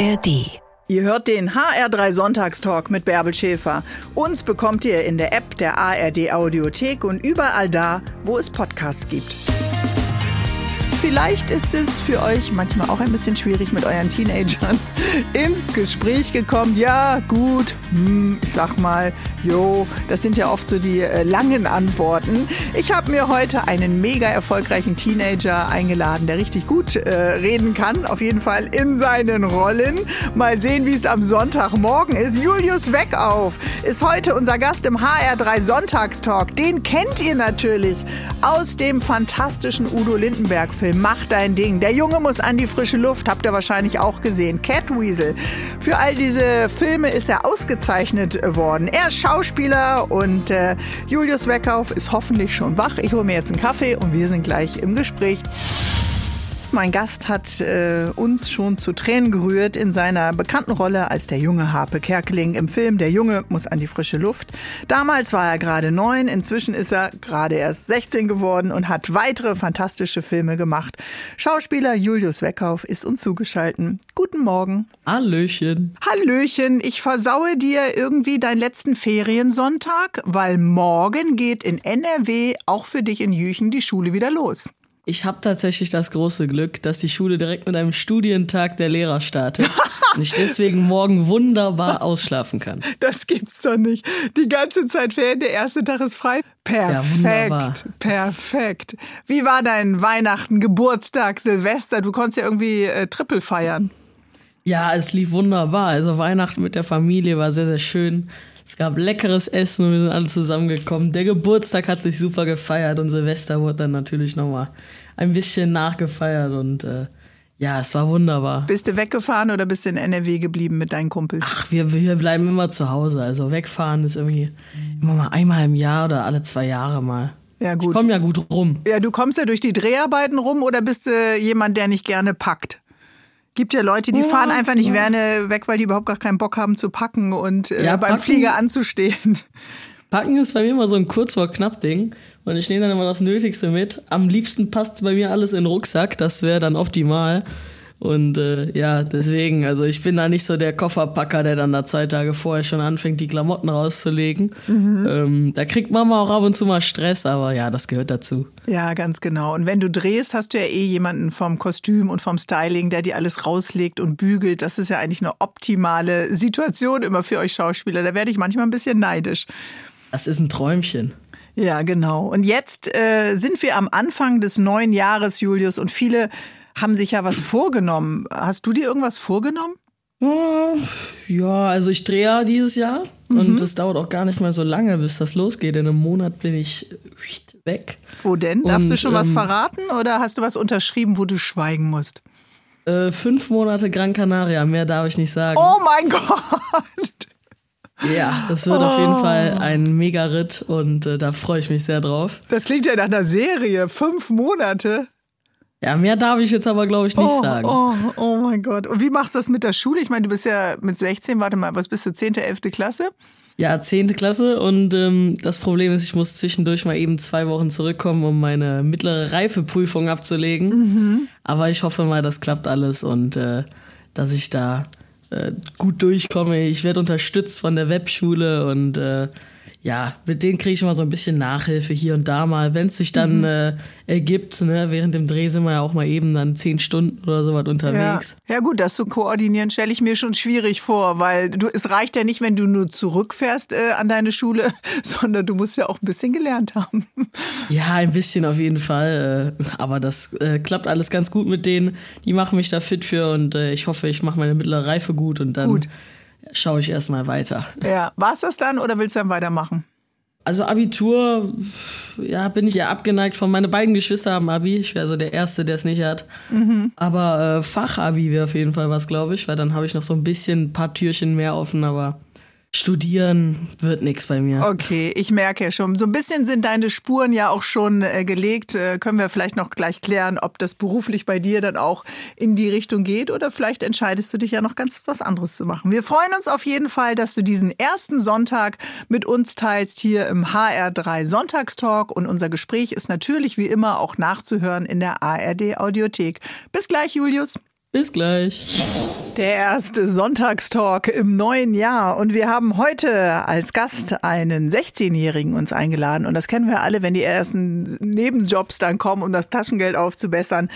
ARD. Ihr hört den HR3 Sonntagstalk mit Bärbel Schäfer. Uns bekommt ihr in der App der ARD Audiothek und überall da, wo es Podcasts gibt. Vielleicht ist es für euch manchmal auch ein bisschen schwierig mit euren Teenagern ins Gespräch gekommen. Ja, gut, hm, ich sag mal, jo, das sind ja oft so die äh, langen Antworten. Ich habe mir heute einen mega erfolgreichen Teenager eingeladen, der richtig gut äh, reden kann, auf jeden Fall in seinen Rollen. Mal sehen, wie es am Sonntagmorgen ist. Julius Weckauf ist heute unser Gast im HR3 Sonntagstalk. Den kennt ihr natürlich aus dem fantastischen Udo Lindenberg-Film Mach dein Ding. Der Junge muss an die frische Luft, habt ihr wahrscheinlich auch gesehen. Catweasel. Für all diese Filme ist er ausgezeichnet worden. Er ist Schauspieler und äh, Julius Weckauf ist hoffentlich schon wach. Ich hole mir jetzt einen Kaffee und wir sind gleich im Gespräch. Mein Gast hat äh, uns schon zu Tränen gerührt in seiner bekannten Rolle als der junge Harpe Kerkeling im Film Der Junge muss an die frische Luft. Damals war er gerade neun, inzwischen ist er gerade erst 16 geworden und hat weitere fantastische Filme gemacht. Schauspieler Julius Weckhauf ist uns zugeschaltet. Guten Morgen. Hallöchen. Hallöchen, ich versaue dir irgendwie deinen letzten Feriensonntag, weil morgen geht in NRW auch für dich in Jüchen die Schule wieder los. Ich habe tatsächlich das große Glück, dass die Schule direkt mit einem Studientag der Lehrer startet und ich deswegen morgen wunderbar ausschlafen kann. Das gibt's doch nicht. Die ganze Zeit Ferien, der erste Tag ist frei. Perfekt, ja, perfekt. Wie war dein Weihnachten, Geburtstag, Silvester? Du konntest ja irgendwie äh, Triple feiern. Ja, es lief wunderbar. Also Weihnachten mit der Familie war sehr, sehr schön. Es gab leckeres Essen und wir sind alle zusammengekommen. Der Geburtstag hat sich super gefeiert und Silvester wurde dann natürlich nochmal ein bisschen nachgefeiert und äh, ja, es war wunderbar. Bist du weggefahren oder bist du in NRW geblieben mit deinen Kumpels? Ach, wir, wir bleiben immer zu Hause. Also wegfahren ist irgendwie immer mal einmal im Jahr oder alle zwei Jahre mal. Ja, gut. Ich komme ja gut rum. Ja, du kommst ja durch die Dreharbeiten rum oder bist du jemand, der nicht gerne packt? Gibt ja Leute, die fahren einfach nicht gerne weg, weil die überhaupt gar keinen Bock haben zu packen und äh, ja, beim packen, Flieger anzustehen. Packen ist bei mir immer so ein kurz vor knapp Ding und ich nehme dann immer das Nötigste mit. Am liebsten passt bei mir alles in den Rucksack, das wäre dann optimal. Und äh, ja, deswegen, also ich bin da nicht so der Kofferpacker, der dann da zwei Tage vorher schon anfängt, die Klamotten rauszulegen. Mhm. Ähm, da kriegt Mama auch ab und zu mal Stress, aber ja, das gehört dazu. Ja, ganz genau. Und wenn du drehst, hast du ja eh jemanden vom Kostüm und vom Styling, der dir alles rauslegt und bügelt. Das ist ja eigentlich eine optimale Situation immer für euch Schauspieler. Da werde ich manchmal ein bisschen neidisch. Das ist ein Träumchen. Ja, genau. Und jetzt äh, sind wir am Anfang des neuen Jahres, Julius, und viele haben sich ja was vorgenommen. Hast du dir irgendwas vorgenommen? Ja, also ich drehe ja dieses Jahr mhm. und es dauert auch gar nicht mal so lange, bis das losgeht. In einem Monat bin ich weg. Wo denn? Darfst und, du schon was ähm, verraten oder hast du was unterschrieben, wo du schweigen musst? Äh, fünf Monate Gran Canaria, mehr darf ich nicht sagen. Oh mein Gott! Ja, das wird oh. auf jeden. Fall ein Mega-Ritt und äh, da freue ich mich sehr drauf. Das klingt ja nach einer Serie. Fünf Monate. Ja, mehr darf ich jetzt aber, glaube ich, nicht oh, sagen. Oh, oh mein Gott. Und wie machst du das mit der Schule? Ich meine, du bist ja mit 16, warte mal, was bist du, 10., 11. Klasse? Ja, 10. Klasse und ähm, das Problem ist, ich muss zwischendurch mal eben zwei Wochen zurückkommen, um meine mittlere Reifeprüfung abzulegen. Mhm. Aber ich hoffe mal, das klappt alles und äh, dass ich da gut durchkomme. Ich werde unterstützt von der Webschule und äh, ja, mit denen kriege ich immer so ein bisschen Nachhilfe hier und da mal, wenn es sich dann mhm. äh, ergibt. Ne? Während dem Dreh sind wir ja auch mal eben dann zehn Stunden oder so was unterwegs. Ja. ja, gut, das zu koordinieren stelle ich mir schon schwierig vor, weil du, es reicht ja nicht, wenn du nur zurückfährst äh, an deine Schule, sondern du musst ja auch ein bisschen gelernt haben. Ja, ein bisschen auf jeden Fall. Äh, aber das äh, klappt alles ganz gut mit denen. Die machen mich da fit für und äh, ich hoffe, ich mache meine mittlere Reife gut und dann. Gut schaue ich erstmal weiter. Ja, war es das dann oder willst du dann weitermachen? Also Abitur, ja, bin ich ja abgeneigt von. Meine beiden Geschwister haben Abi. Ich wäre so der Erste, der es nicht hat. Mhm. Aber äh, Fachabi wäre auf jeden Fall was, glaube ich, weil dann habe ich noch so ein bisschen ein paar Türchen mehr offen, aber Studieren wird nichts bei mir. Okay, ich merke schon. So ein bisschen sind deine Spuren ja auch schon äh, gelegt. Äh, können wir vielleicht noch gleich klären, ob das beruflich bei dir dann auch in die Richtung geht oder vielleicht entscheidest du dich ja noch ganz was anderes zu machen. Wir freuen uns auf jeden Fall, dass du diesen ersten Sonntag mit uns teilst hier im HR3 Sonntagstalk und unser Gespräch ist natürlich wie immer auch nachzuhören in der ARD Audiothek. Bis gleich, Julius. Bis gleich. Der erste Sonntagstalk im neuen Jahr. Und wir haben heute als Gast einen 16-Jährigen uns eingeladen. Und das kennen wir alle, wenn die ersten Nebenjobs dann kommen, um das Taschengeld aufzubessern.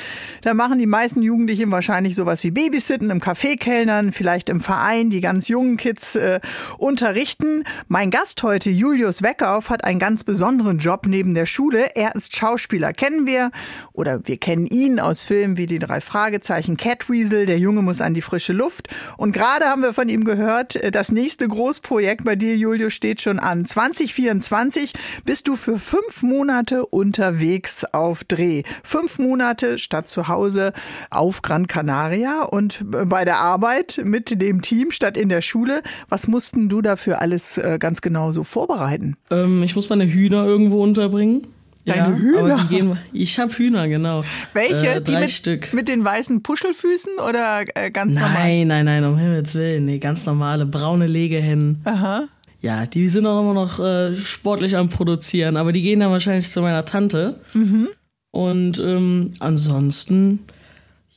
Da machen die meisten Jugendlichen wahrscheinlich sowas wie Babysitten, im Café kellnern, vielleicht im Verein, die ganz jungen Kids äh, unterrichten. Mein Gast heute, Julius Weckauf, hat einen ganz besonderen Job neben der Schule. Er ist Schauspieler. Kennen wir oder wir kennen ihn aus Filmen wie die drei Fragezeichen, Catweasel, der Junge muss an die frische Luft. Und gerade haben wir von ihm gehört, äh, das nächste Großprojekt bei dir, Julio, steht schon an. 2024 bist du für fünf Monate unterwegs auf Dreh. Fünf Monate statt zu Hause auf Gran Canaria und äh, bei der Arbeit mit dem Team statt in der Schule. Was mussten du dafür alles äh, ganz genau so vorbereiten? Ähm, ich muss meine Hühner irgendwo unterbringen. Deine ja, Hühner? Gehen, ich habe Hühner, genau. Welche? Äh, die mit, Stück. mit den weißen Puschelfüßen oder äh, ganz normal? Nein, nein, nein, um Himmels Willen. Nee, ganz normale braune Legehennen. Aha. Ja, die sind auch immer noch äh, sportlich am Produzieren, aber die gehen dann wahrscheinlich zu meiner Tante. Mhm. Und ähm, ansonsten,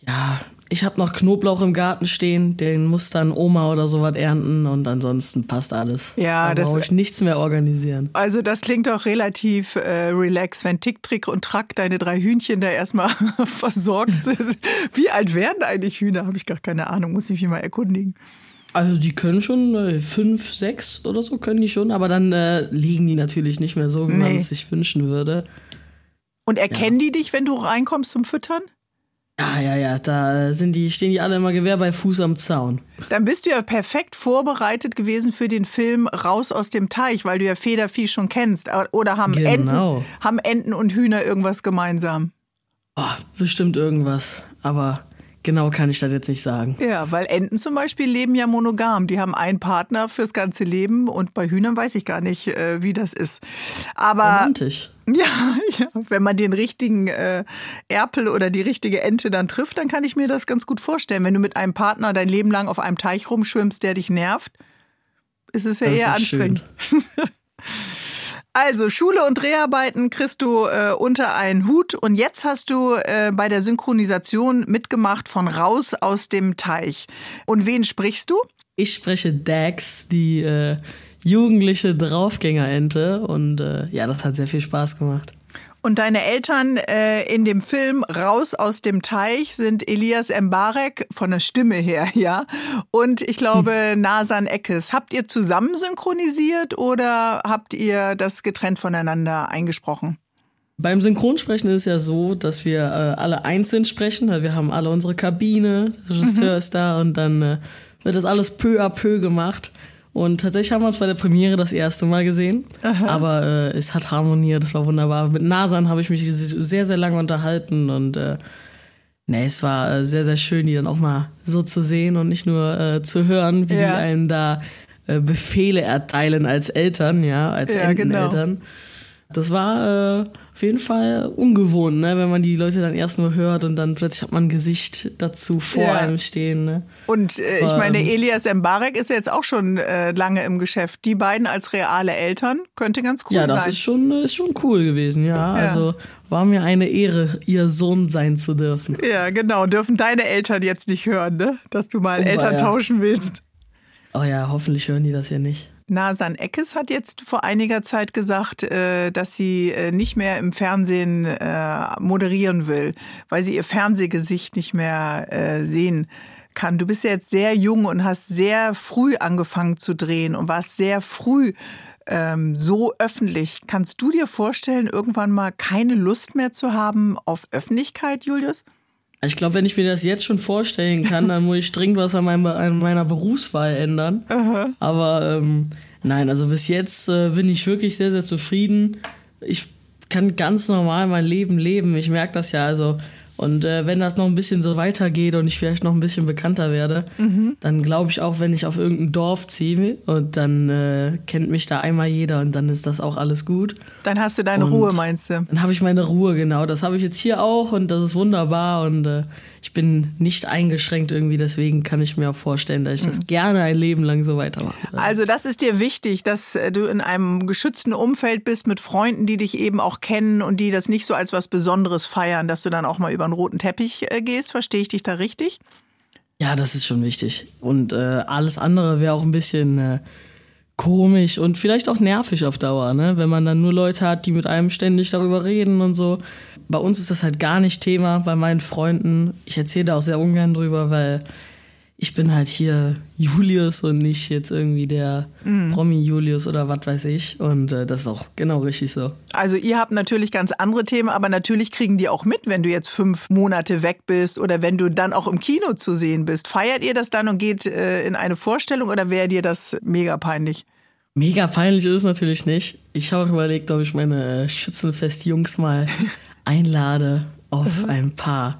ja, ich habe noch Knoblauch im Garten stehen, den muss dann Oma oder sowas ernten und ansonsten passt alles. Ja, da brauche ich nichts mehr organisieren. Also das klingt doch relativ äh, relax, wenn Tick, Trick und Track deine drei Hühnchen da erstmal versorgt sind. Wie alt werden eigentlich Hühner? Habe ich gar keine Ahnung, muss ich mich mal erkundigen. Also die können schon äh, fünf, sechs oder so können die schon, aber dann äh, liegen die natürlich nicht mehr so, wie man Nee. es sich wünschen würde. Und erkennen die dich, wenn du reinkommst zum Füttern? Ja, ja, ja, da sind die, stehen die alle immer Gewehr bei Fuß am Zaun. Dann bist du ja perfekt vorbereitet gewesen für den Film Raus aus dem Teich, weil du ja Federvieh schon kennst. Oder haben, Genau. Enten, haben Enten und Hühner irgendwas gemeinsam? Oh, bestimmt irgendwas, aber genau kann ich das jetzt nicht sagen. Ja, weil Enten zum Beispiel leben ja monogam. Die haben einen Partner fürs ganze Leben und bei Hühnern weiß ich gar nicht, äh, wie das ist. Aber Romantisch. ja, ja, wenn man den richtigen äh, Erpel oder die richtige Ente dann trifft, dann kann ich mir das ganz gut vorstellen. Wenn du mit einem Partner dein Leben lang auf einem Teich rumschwimmst, der dich nervt, ist es ja Das eher anstrengend. Also Schule und Dreharbeiten kriegst du äh, unter einen Hut und jetzt hast du äh, bei der Synchronisation mitgemacht von Raus aus dem Teich. Und wen sprichst du? Ich spreche Dax, die äh, jugendliche Draufgängerente und äh, ja, das hat sehr viel Spaß gemacht. Und deine Eltern äh, in dem Film Raus aus dem Teich sind Elias Mbarek von der Stimme her, ja. Und ich glaube Nasan Eckes. Habt ihr zusammen synchronisiert oder habt ihr das getrennt voneinander eingesprochen? Beim Synchronsprechen ist es ja so, dass wir äh, alle einzeln sprechen. Wir haben alle unsere Kabine, der Regisseur ist da und dann äh, wird das alles peu à peu gemacht. Und tatsächlich haben wir uns bei der Premiere das erste Mal gesehen. Aber äh, es hat harmoniert, das war wunderbar. Mit Nasan habe ich mich sehr, sehr lange unterhalten und äh, nee, es war äh, sehr, sehr schön, die dann auch mal so zu sehen und nicht nur äh, zu hören, wie Ja. die einem da äh, Befehle erteilen als Eltern, ja, als Ja, genau. Das war äh, auf jeden Fall ungewohnt, ne? wenn man die Leute dann erst nur hört und dann plötzlich hat man ein Gesicht dazu vor Ja. einem stehen. Ne? Und äh, ich Ähm. meine, Elias Mbarek ist ja jetzt auch schon äh, lange im Geschäft. Die beiden als reale Eltern könnte ganz cool ja, das sein. ist schon, ist schon cool gewesen, ja. Also war mir eine Ehre, ihr Sohn sein zu dürfen. ja, genau. Dürfen deine Eltern jetzt nicht hören, ne? dass du mal Oh, Eltern ja. tauschen willst. Oh ja, hoffentlich hören die das ja nicht. Nasan Eckes hat jetzt vor einiger Zeit gesagt, äh, dass sie äh, nicht mehr im Fernsehen äh, moderieren will, weil sie ihr Fernsehgesicht nicht mehr sehen kann. Du bist ja jetzt sehr jung und hast sehr früh angefangen zu drehen und warst sehr früh ähm, so öffentlich. Kannst du dir vorstellen, irgendwann mal keine Lust mehr zu haben auf Öffentlichkeit, Julius? Ich glaube, wenn ich mir das jetzt schon vorstellen kann, dann muss ich dringend was an, meinem, an meiner Berufswahl ändern. Aber ähm, nein, also bis jetzt äh, bin ich wirklich sehr, sehr zufrieden. Ich kann ganz normal mein Leben leben. Ich merke das ja also. Und äh, wenn das noch ein bisschen so weitergeht und ich vielleicht noch ein bisschen bekannter werde, dann glaube ich auch, wenn ich auf irgendein Dorf ziehe und dann äh, kennt mich da einmal jeder und dann ist das auch alles gut. Dann hast du deine Und- Ruhe, meinst du? Dann habe ich meine Ruhe, genau. Das habe ich jetzt hier auch und das ist wunderbar und äh, ich bin nicht eingeschränkt irgendwie. Deswegen kann ich mir auch vorstellen, dass ich das gerne ein Leben lang so weitermachen werde. Also das ist dir wichtig, dass äh, du in einem geschützten Umfeld bist mit Freunden, die dich eben auch kennen und die das nicht so als was Besonderes feiern, dass du dann auch mal über einen roten Teppich äh, gehst. Verstehe ich dich da richtig? Ja, das ist schon wichtig. Und äh, alles andere wäre auch ein bisschen äh, komisch und vielleicht auch nervig auf Dauer, ne? Wenn man dann nur Leute hat, die mit einem ständig darüber reden und so. Bei uns ist das halt gar nicht Thema, bei meinen Freunden. Ich erzähle da auch sehr ungern drüber, weil ich bin halt hier Julius und nicht jetzt irgendwie der mm. Promi Julius oder was weiß ich. Und äh, das ist auch genau richtig so. Also ihr habt natürlich ganz andere Themen, aber natürlich kriegen die auch mit, wenn du jetzt fünf Monate weg bist oder wenn du dann auch im Kino zu sehen bist. Feiert ihr das dann und geht äh, in eine Vorstellung oder wäre dir das mega peinlich? Mega peinlich ist es natürlich nicht. Ich habe überlegt, ob ich meine Schützenfest-Jungs mal einlade auf mhm. ein paar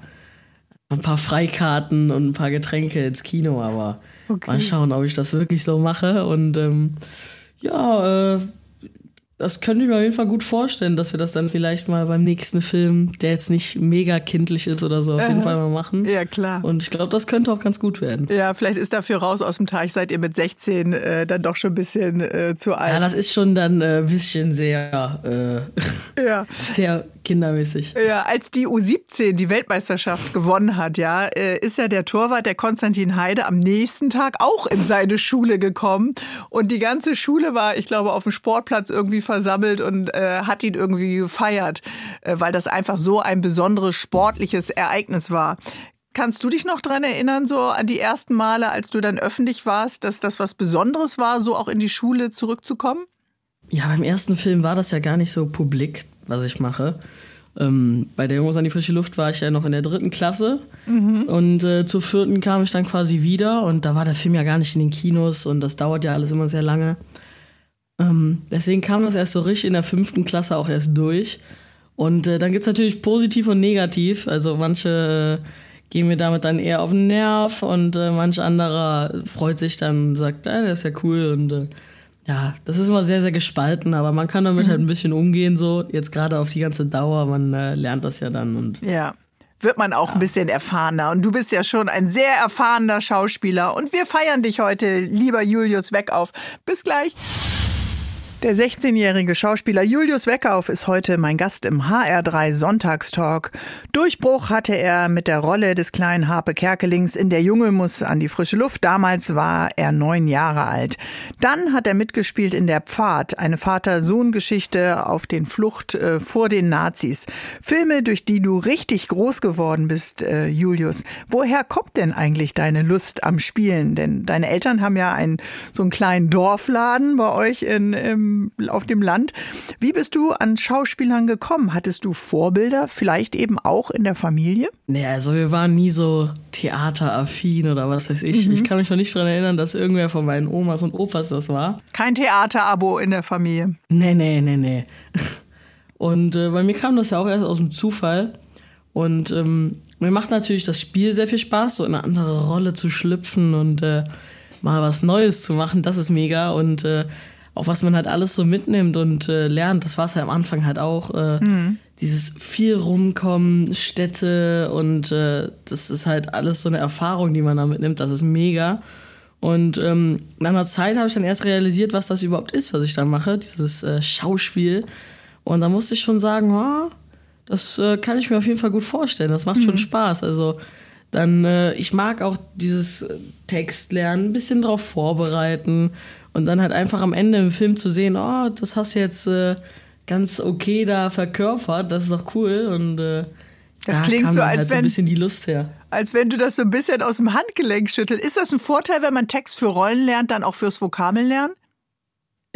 ein paar Freikarten und ein paar Getränke ins Kino, aber okay. mal schauen, ob ich das wirklich so mache. Und ähm, ja, äh, das könnte ich mir auf jeden Fall gut vorstellen, dass wir das dann vielleicht mal beim nächsten Film, der jetzt nicht mega kindlich ist oder so, auf jeden äh, Fall mal machen. Ja, klar. Und ich glaube, das könnte auch ganz gut werden. Ja, vielleicht ist dafür raus aus dem Teich, seid ihr mit 16 äh, dann doch schon ein bisschen äh, zu alt. Ja, das ist schon dann ein äh, bisschen sehr, äh, ja. sehr kindermäßig. Ja, als die U17 die Weltmeisterschaft gewonnen hat, ja, äh, ist ja der Torwart, der Konstantin Heide, am nächsten Tag auch in seine Schule gekommen. Und die ganze Schule war, ich glaube, auf dem Sportplatz irgendwie versammelt und äh, hat ihn irgendwie gefeiert, äh, weil das einfach so ein besonderes sportliches Ereignis war. Kannst du dich noch daran erinnern, so an die ersten Male, als du dann öffentlich warst, dass das was Besonderes war, so auch in die Schule zurückzukommen? Ja, beim ersten Film war das ja gar nicht so publik was ich mache. Ähm, bei der Jungs an die frische Luft war ich ja noch in der dritten Klasse mhm. und äh, zur vierten kam ich dann quasi wieder und da war der Film ja gar nicht in den Kinos und das dauert ja alles immer sehr lange. Ähm, deswegen kam das erst so richtig in der fünften Klasse auch erst durch. Und äh, dann gibt es natürlich positiv und negativ. Also manche äh, gehen mir damit dann eher auf den Nerv und äh, manch anderer freut sich dann und sagt, ah, das ist ja cool und äh, ja, das ist immer sehr, sehr gespalten, aber man kann damit mhm. halt ein bisschen umgehen, so jetzt gerade auf die ganze Dauer, man äh, lernt das ja dann und. Ja. Wird man auch ja. ein bisschen erfahrener. Und du bist ja schon ein sehr erfahrener Schauspieler. Und wir feiern dich heute, lieber Julius Weckauf. Bis gleich. Der 16-jährige Schauspieler Julius Weckauf ist heute mein Gast im HR3 Sonntagstalk. Durchbruch hatte er mit der Rolle des kleinen Harpe Kerkelings in Der Junge muss an die frische Luft. Damals war er neun Jahre alt. Dann hat er mitgespielt in Der Pfad, eine Vater-Sohn-Geschichte auf den Flucht äh, vor den Nazis. Filme, durch die du richtig groß geworden bist, äh, Julius. Woher kommt denn eigentlich deine Lust am Spielen? Denn deine Eltern haben ja einen, so einen kleinen Dorfladen bei euch in, im auf dem Land. Wie bist du an Schauspielern gekommen? Hattest du Vorbilder, vielleicht eben auch in der Familie? Nee, also wir waren nie so theateraffin oder was weiß ich. Mhm. Ich kann mich noch nicht daran erinnern, dass irgendwer von meinen Omas und Opas das war. Kein Theaterabo in der Familie? Nee, nee, nee, nee. Und äh, bei mir kam das ja auch erst aus dem Zufall. Und ähm, mir macht natürlich das Spiel sehr viel Spaß, so in eine andere Rolle zu schlüpfen und äh, mal was Neues zu machen. Das ist mega. Und äh, auch was man halt alles so mitnimmt und äh, lernt. Das war es ja am Anfang halt auch. Äh, mhm. Dieses viel rumkommen, Städte und äh, das ist halt alles so eine Erfahrung, die man da mitnimmt. Das ist mega. Und ähm, nach einer Zeit habe ich dann erst realisiert, was das überhaupt ist, was ich da mache, dieses äh, Schauspiel. Und da musste ich schon sagen, oh, das äh, kann ich mir auf jeden Fall gut vorstellen. Das macht mhm. schon Spaß. Also dann, äh, ich mag auch dieses Text lernen, ein bisschen drauf vorbereiten und dann halt einfach am Ende im Film zu sehen, oh, das hast du jetzt äh, ganz okay da verkörpert, das ist doch cool. Und äh, das da klingt so, als halt wenn, so ein bisschen die Lust her. Als wenn du das so ein bisschen aus dem Handgelenk schüttelst. Ist das ein Vorteil, wenn man Text für Rollen lernt, dann auch fürs Vokabeln lernen?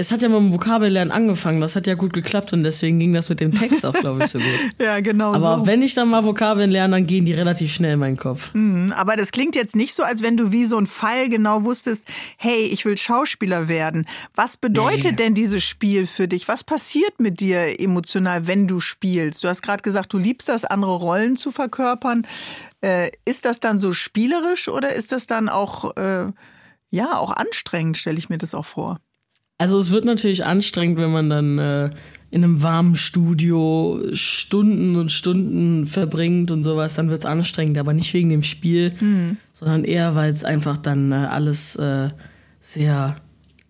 Es hat ja mit dem Vokabellernen angefangen, das hat ja gut geklappt und deswegen ging das mit dem Text auch, glaube ich, so gut. ja, genau. Aber so. wenn ich dann mal Vokabeln lerne, dann gehen die relativ schnell in meinen Kopf. Mhm, aber das klingt jetzt nicht so, als wenn du wie so ein Pfeil genau wusstest, hey, ich will Schauspieler werden. Was bedeutet nee. denn dieses Spiel für dich? Was passiert mit dir emotional, wenn du spielst? Du hast gerade gesagt, du liebst das, andere Rollen zu verkörpern. Äh, ist das dann so spielerisch oder ist das dann auch, äh, ja, auch anstrengend, stelle ich mir das auch vor? Also es wird natürlich anstrengend, wenn man dann äh, in einem warmen Studio Stunden und Stunden verbringt und sowas, dann wird es anstrengend, aber nicht wegen dem Spiel, mhm. sondern eher, weil es einfach dann äh, alles äh, sehr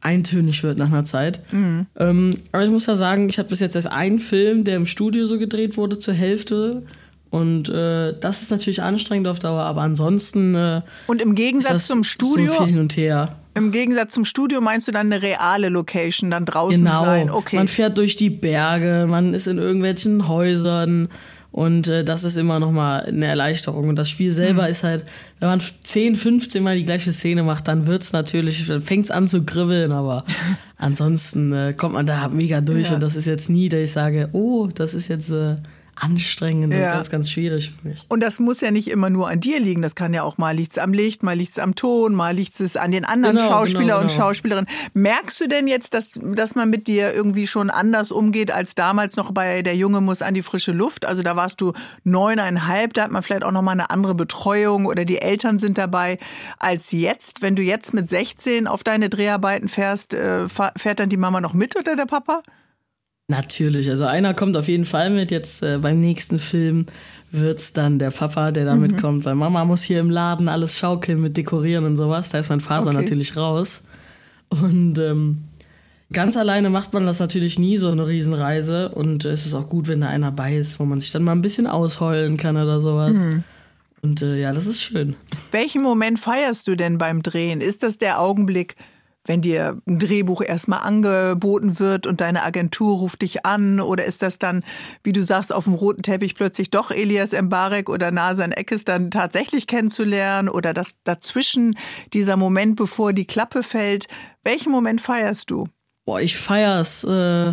eintönig wird nach einer Zeit. Mhm. Ähm, aber ich muss ja sagen, ich habe bis jetzt erst einen Film, der im Studio so gedreht wurde, zur Hälfte Und äh, das ist natürlich anstrengend auf Dauer, aber ansonsten. Äh, und im Gegensatz zum Studio. So viel hin und her. Im Gegensatz zum Studio meinst du dann eine reale Location, dann draußen genau. sein? Okay. Man fährt durch die Berge, man ist in irgendwelchen Häusern und äh, das ist immer nochmal eine Erleichterung. Und das Spiel selber mhm. ist halt, wenn man 10, 15 Mal die gleiche Szene macht, dann wird's natürlich, dann fängt's an zu kribbeln, aber ansonsten äh, kommt man da mega durch. Ja. Und das ist jetzt nie, dass ich sage, oh, das ist jetzt. Äh, anstrengend ja. und ganz, ganz schwierig für mich. Und das muss ja nicht immer nur an dir liegen. Das kann ja auch mal liegt es am Licht, mal liegt es am Ton, mal liegt es an den anderen genau, Schauspieler genau, und genau. Schauspielerinnen. Merkst du denn jetzt, dass, dass man mit dir irgendwie schon anders umgeht als damals noch bei Der Junge muss an die frische Luft? Also da warst du neuneinhalb, da hat man vielleicht auch noch mal eine andere Betreuung oder die Eltern sind dabei als jetzt. Wenn du jetzt mit 16 auf deine Dreharbeiten fährst, äh, fährt dann die Mama noch mit oder der Papa? Natürlich, also einer kommt auf jeden Fall mit. Jetzt äh, beim nächsten Film wird es dann der Papa, der da mhm. mitkommt, weil Mama muss hier im Laden alles schaukeln mit dekorieren und sowas. Da ist mein Vater okay. natürlich raus. Und ähm, ganz alleine macht man das natürlich nie, so eine Riesenreise. Und es ist auch gut, wenn da einer bei ist, wo man sich dann mal ein bisschen ausheulen kann oder sowas. Mhm. Und äh, ja, das ist schön. Welchen Moment feierst du denn beim Drehen? Ist das der Augenblick, wenn dir ein Drehbuch erstmal angeboten wird und deine Agentur ruft dich an? Oder ist das dann, wie du sagst, auf dem roten Teppich plötzlich doch Elias Mbarek oder Nasan Eckes dann tatsächlich kennenzulernen? Oder das dazwischen, dieser Moment, bevor die Klappe fällt? Welchen Moment feierst du? Boah, ich feier's, äh,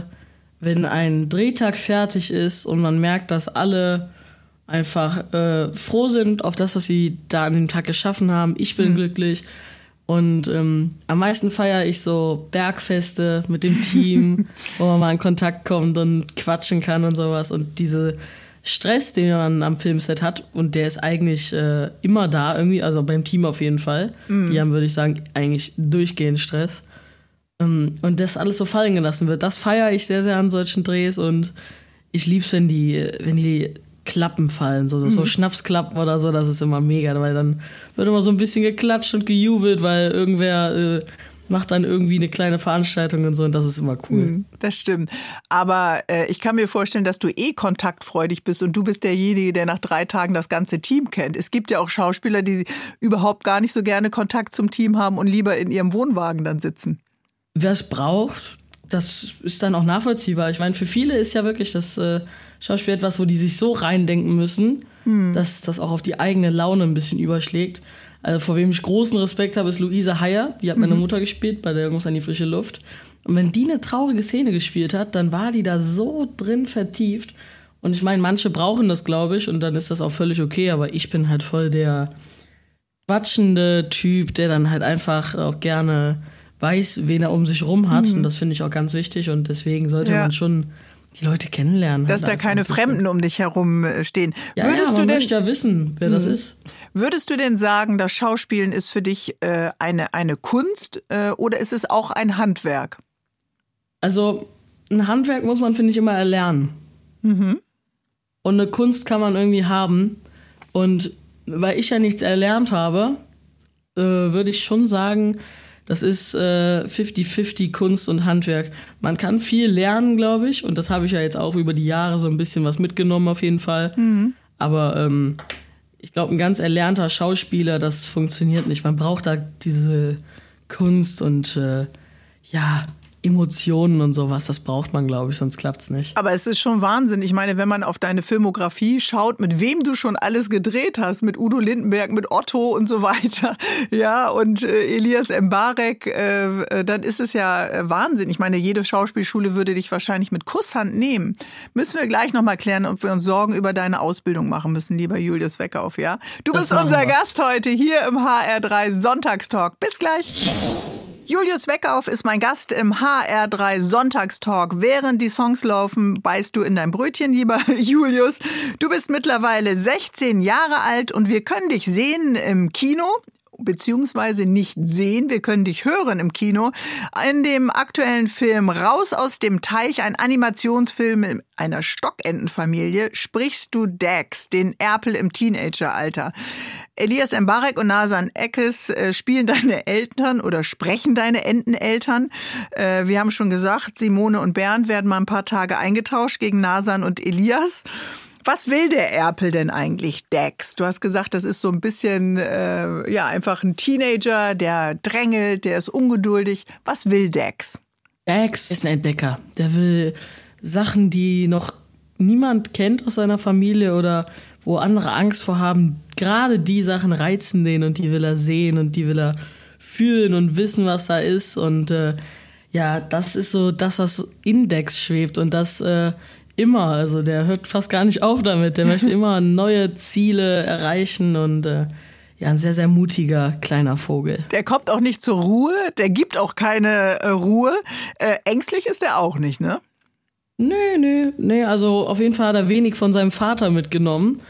wenn ein Drehtag fertig ist und man merkt, dass alle einfach äh, froh sind auf das, was sie da an dem Tag geschaffen haben. Ich bin mhm. glücklich und ähm, am meisten feiere ich so Bergfeste mit dem Team, wo man mal in Kontakt kommt und quatschen kann und sowas. Und diese Stress, den man am Filmset hat, und der ist eigentlich äh, immer da, irgendwie, also beim Team auf jeden Fall. Mhm. Die haben, würde ich sagen, eigentlich durchgehend Stress. Ähm, und das alles so fallen gelassen wird. Das feiere ich sehr, sehr an solchen Drehs und ich liebe es, wenn die, wenn die Klappen fallen, so, so mhm. Schnapsklappen oder so, das ist immer mega, weil dann wird immer so ein bisschen geklatscht und gejubelt, weil irgendwer äh, macht dann irgendwie eine kleine Veranstaltung und so und das ist immer cool. Mhm, das stimmt. Aber äh, ich kann mir vorstellen, dass du eh kontaktfreudig bist und du bist derjenige, der nach drei Tagen das ganze Team kennt. Es gibt ja auch Schauspieler, die überhaupt gar nicht so gerne Kontakt zum Team haben und lieber in ihrem Wohnwagen dann sitzen. Wer es braucht, das ist dann auch nachvollziehbar. Ich meine, für viele ist ja wirklich das äh, Schauspiel etwas, wo die sich so reindenken müssen, hm. dass das auch auf die eigene Laune ein bisschen überschlägt. Also vor wem ich großen Respekt habe, ist Luisa Heyer. Die hat meine mhm. Mutter gespielt bei der Jungs an die frische Luft. Und wenn die eine traurige Szene gespielt hat, dann war die da so drin vertieft. Und ich meine, manche brauchen das, glaube ich, und dann ist das auch völlig okay. Aber ich bin halt voll der quatschende Typ, der dann halt einfach auch gerne weiß, wen er um sich rum hat. Mhm. Und das finde ich auch ganz wichtig. Und deswegen sollte ja. man schon die Leute kennenlernen. Dass halt da keine Fremden um dich herum äh, stehen. Ja, Würdest ja, man du denn, möchte ja wissen, wer das mhm. ist. Würdest du denn sagen, das Schauspielen ist für dich äh, eine, eine Kunst äh, oder ist es auch ein Handwerk? Also ein Handwerk muss man, finde ich, immer erlernen. Mhm. Und eine Kunst kann man irgendwie haben. Und weil ich ja nichts erlernt habe, äh, würde ich schon sagen, das ist 50-50 äh, Kunst und Handwerk. Man kann viel lernen, glaube ich. Und das habe ich ja jetzt auch über die Jahre so ein bisschen was mitgenommen, auf jeden Fall. Mhm. Aber ähm, ich glaube, ein ganz erlernter Schauspieler, das funktioniert nicht. Man braucht da diese Kunst und äh, ja, Emotionen und sowas, das braucht man, glaube ich, sonst klappt es nicht. Aber es ist schon Wahnsinn. Ich meine, wenn man auf deine Filmografie schaut, mit wem du schon alles gedreht hast, mit Udo Lindenberg, mit Otto und so weiter, ja, und äh, Elias Mbarek, äh, äh, dann ist es ja äh, Wahnsinn. Ich meine, jede Schauspielschule würde dich wahrscheinlich mit Kusshand nehmen. Müssen wir gleich nochmal klären, ob wir uns Sorgen über deine Ausbildung machen müssen, lieber Julius Weckauf, ja? Du das bist unser wir. Gast heute hier im HR3 Sonntagstalk. Bis gleich. Julius Weckauf ist mein Gast im HR3 Sonntagstalk. Während die Songs laufen, beißt du in dein Brötchen, lieber Julius. Du bist mittlerweile 16 Jahre alt und wir können dich sehen im Kino beziehungsweise nicht sehen, wir können dich hören im Kino. In dem aktuellen Film Raus aus dem Teich, ein Animationsfilm einer Stockentenfamilie, sprichst du Dax, den Erpel im Teenageralter. Elias Mbarek und Nasan Eckes äh, spielen deine Eltern oder sprechen deine Enteneltern. Äh, wir haben schon gesagt, Simone und Bernd werden mal ein paar Tage eingetauscht gegen Nasan und Elias. Was will der Erpel denn eigentlich, Dex? Du hast gesagt, das ist so ein bisschen, äh, ja, einfach ein Teenager, der drängelt, der ist ungeduldig. Was will Dex? Dex ist ein Entdecker. Der will Sachen, die noch niemand kennt aus seiner Familie oder wo andere Angst vor haben. Gerade die Sachen reizen den und die will er sehen und die will er fühlen und wissen, was da ist. Und äh, ja, das ist so das, was Index schwebt und das äh, immer. Also der hört fast gar nicht auf damit. Der möchte immer neue Ziele erreichen und äh, ja, ein sehr, sehr mutiger kleiner Vogel. Der kommt auch nicht zur Ruhe, der gibt auch keine äh, Ruhe. Äh, ängstlich ist er auch nicht, ne? Nee, nee, nee. Also auf jeden Fall hat er wenig von seinem Vater mitgenommen.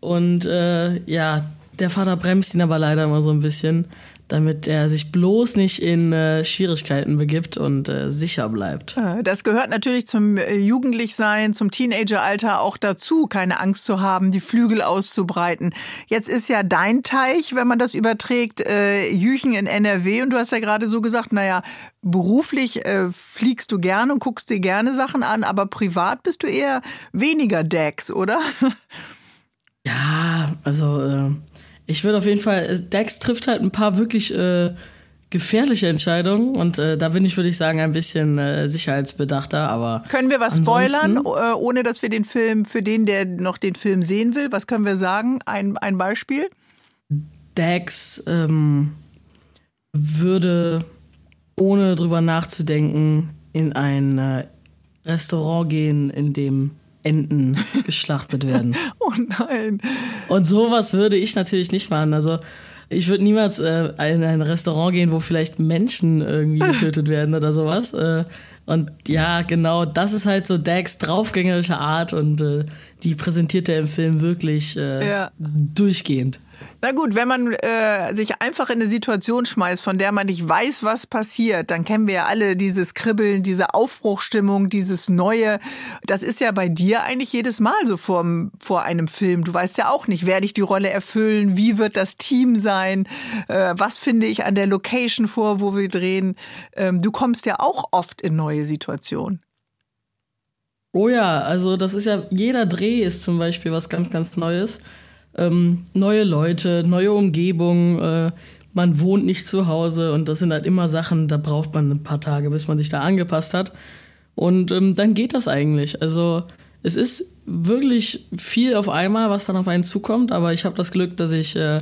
Und äh, ja, der Vater bremst ihn aber leider immer so ein bisschen damit er sich bloß nicht in äh, Schwierigkeiten begibt und äh, sicher bleibt. Das gehört natürlich zum äh, Jugendlichsein, zum Teenageralter auch dazu, keine Angst zu haben, die Flügel auszubreiten. Jetzt ist ja dein Teich, wenn man das überträgt, äh, Jüchen in NRW und du hast ja gerade so gesagt, naja, beruflich äh, fliegst du gerne und guckst dir gerne Sachen an, aber privat bist du eher weniger Dex, oder? Ja, also äh, ich würde auf jeden Fall, äh, Dex trifft halt ein paar wirklich äh, gefährliche Entscheidungen und äh, da bin ich, würde ich sagen, ein bisschen äh, sicherheitsbedachter, aber. Können wir was spoilern, äh, ohne dass wir den Film, für den, der noch den Film sehen will, was können wir sagen? Ein, ein Beispiel? Dex ähm, würde, ohne drüber nachzudenken, in ein äh, Restaurant gehen, in dem Enten geschlachtet werden. oh nein. Und sowas würde ich natürlich nicht machen. Also ich würde niemals äh, in ein Restaurant gehen, wo vielleicht Menschen irgendwie getötet werden oder sowas. Äh, und ja, genau, das ist halt so Dags draufgängerische Art und äh, die präsentiert er im Film wirklich äh, ja. durchgehend. Na gut, wenn man äh, sich einfach in eine Situation schmeißt, von der man nicht weiß, was passiert, dann kennen wir ja alle dieses Kribbeln, diese Aufbruchstimmung, dieses Neue. Das ist ja bei dir eigentlich jedes Mal so vor, vor einem Film. Du weißt ja auch nicht, werde ich die Rolle erfüllen, wie wird das Team sein, äh, was finde ich an der Location vor, wo wir drehen. Ähm, du kommst ja auch oft in neue Situationen. Oh ja, also das ist ja, jeder Dreh ist zum Beispiel was ganz, ganz Neues ähm, neue Leute, neue Umgebung, äh, man wohnt nicht zu Hause und das sind halt immer Sachen, da braucht man ein paar Tage, bis man sich da angepasst hat. Und ähm, dann geht das eigentlich. Also es ist wirklich viel auf einmal, was dann auf einen zukommt, aber ich habe das Glück, dass ich äh,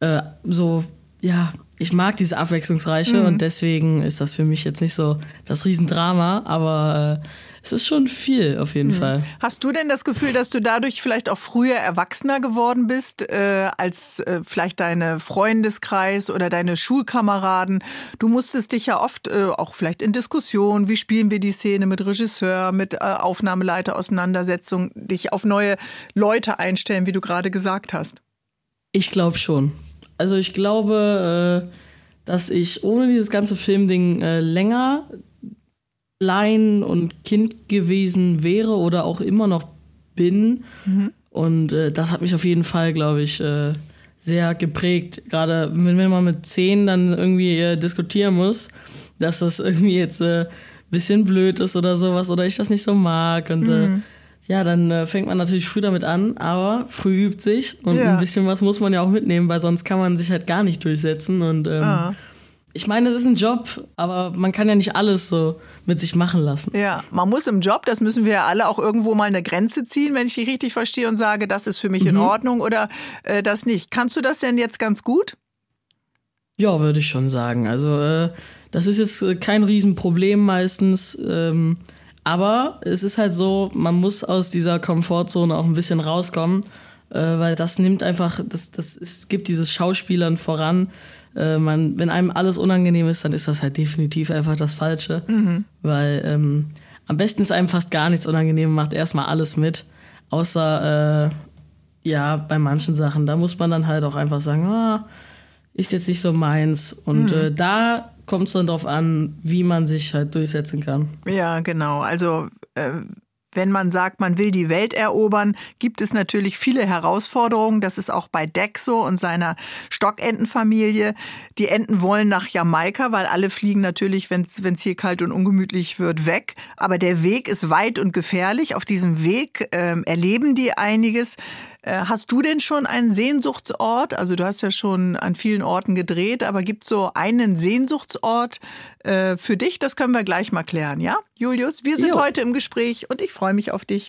äh, so, ja, ich mag diese Abwechslungsreiche mhm. und deswegen ist das für mich jetzt nicht so das Riesendrama, aber äh, es ist schon viel auf jeden mhm. Fall. Hast du denn das Gefühl, dass du dadurch vielleicht auch früher erwachsener geworden bist äh, als äh, vielleicht deine Freundeskreis oder deine Schulkameraden? Du musstest dich ja oft äh, auch vielleicht in Diskussionen, wie spielen wir die Szene mit Regisseur, mit äh, Aufnahmeleiter, Auseinandersetzung, dich auf neue Leute einstellen, wie du gerade gesagt hast. Ich glaube schon. Also ich glaube, äh, dass ich ohne dieses ganze Filmding äh, länger klein und Kind gewesen wäre oder auch immer noch bin. Mhm. Und äh, das hat mich auf jeden Fall, glaube ich, äh, sehr geprägt. Gerade wenn man mit zehn dann irgendwie äh, diskutieren muss, dass das irgendwie jetzt ein äh, bisschen blöd ist oder sowas oder ich das nicht so mag. Und äh, mhm. ja, dann äh, fängt man natürlich früh damit an, aber früh übt sich und ja. ein bisschen was muss man ja auch mitnehmen, weil sonst kann man sich halt gar nicht durchsetzen. Und ähm, ah ich meine, das ist ein Job, aber man kann ja nicht alles so mit sich machen lassen. Ja, man muss im Job, das müssen wir ja alle auch irgendwo mal eine Grenze ziehen, wenn ich dich richtig verstehe und sage, das ist für mich mhm. in Ordnung oder äh, das nicht. Kannst du das denn jetzt ganz gut? Ja, würde ich schon sagen. Also äh, das ist jetzt kein Riesenproblem meistens. Ähm, aber es ist halt so, man muss aus dieser Komfortzone auch ein bisschen rauskommen, äh, weil das nimmt einfach, das, das ist, gibt dieses Schauspielern voran äh, man, wenn einem alles unangenehm ist, dann ist das halt definitiv einfach das Falsche. Mhm. Weil ähm, am besten ist einem fast gar nichts unangenehm, macht erstmal alles mit. Außer, äh, ja, bei manchen Sachen, da muss man dann halt auch einfach sagen, ah, ist jetzt nicht so meins. Und mhm. äh, da kommt es dann drauf an, wie man sich halt durchsetzen kann. Ja, genau. Also äh, wenn man sagt, man will die Welt erobern, gibt es natürlich viele Herausforderungen. Das ist auch bei Dexo und seiner Stockentenfamilie. Die Enten wollen nach Jamaika, weil alle fliegen natürlich, wenn es hier kalt und ungemütlich wird, weg. Aber der Weg ist weit und gefährlich. Auf diesem Weg äh, erleben die einiges. Äh, hast du denn schon einen Sehnsuchtsort? Also du hast ja schon an vielen Orten gedreht, aber gibt es so einen Sehnsuchtsort äh, für dich? Das können wir gleich mal klären, ja? Julius, wir sind jo. heute im Gespräch und ich freue mich auf dich.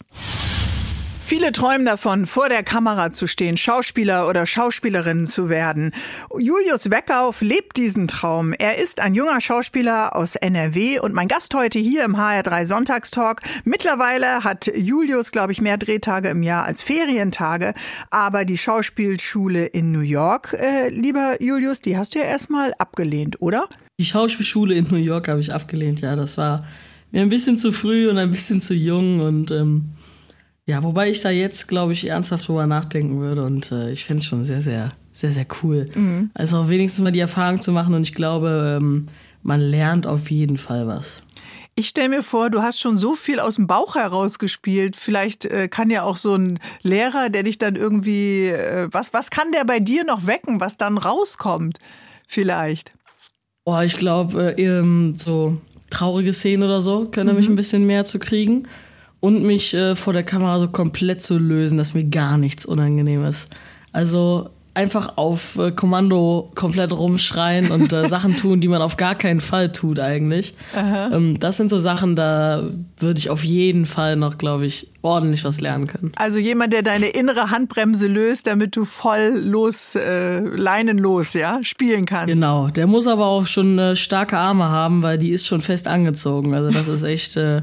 Viele träumen davon, vor der Kamera zu stehen, Schauspieler oder Schauspielerin zu werden. Julius Weckauf lebt diesen Traum. Er ist ein junger Schauspieler aus NRW und mein Gast heute hier im HR3 Sonntagstalk. Mittlerweile hat Julius, glaube ich, mehr Drehtage im Jahr als Ferientage. Aber die Schauspielschule in New York, äh, lieber Julius, die hast du ja erstmal abgelehnt, oder? Die Schauspielschule in New York habe ich abgelehnt, ja. Das war mir ein bisschen zu früh und ein bisschen zu jung und ähm ja, wobei ich da jetzt, glaube ich, ernsthaft drüber nachdenken würde und äh, ich finde es schon sehr, sehr, sehr, sehr cool. Mhm. Also auch wenigstens mal die Erfahrung zu machen und ich glaube, ähm, man lernt auf jeden Fall was. Ich stelle mir vor, du hast schon so viel aus dem Bauch heraus gespielt. Vielleicht äh, kann ja auch so ein Lehrer, der dich dann irgendwie, äh, was, was kann der bei dir noch wecken, was dann rauskommt? Vielleicht. Oh, ich glaube, äh, so traurige Szenen oder so können mhm. mich ein bisschen mehr zu kriegen und mich äh, vor der Kamera so komplett zu lösen, dass mir gar nichts unangenehm ist. Also einfach auf äh, Kommando komplett rumschreien und äh, Sachen tun, die man auf gar keinen Fall tut eigentlich. Ähm, das sind so Sachen, da würde ich auf jeden Fall noch, glaube ich, ordentlich was lernen können. Also jemand, der deine innere Handbremse löst, damit du voll los, äh, leinenlos, ja, spielen kannst. Genau, der muss aber auch schon äh, starke Arme haben, weil die ist schon fest angezogen. Also das ist echt äh,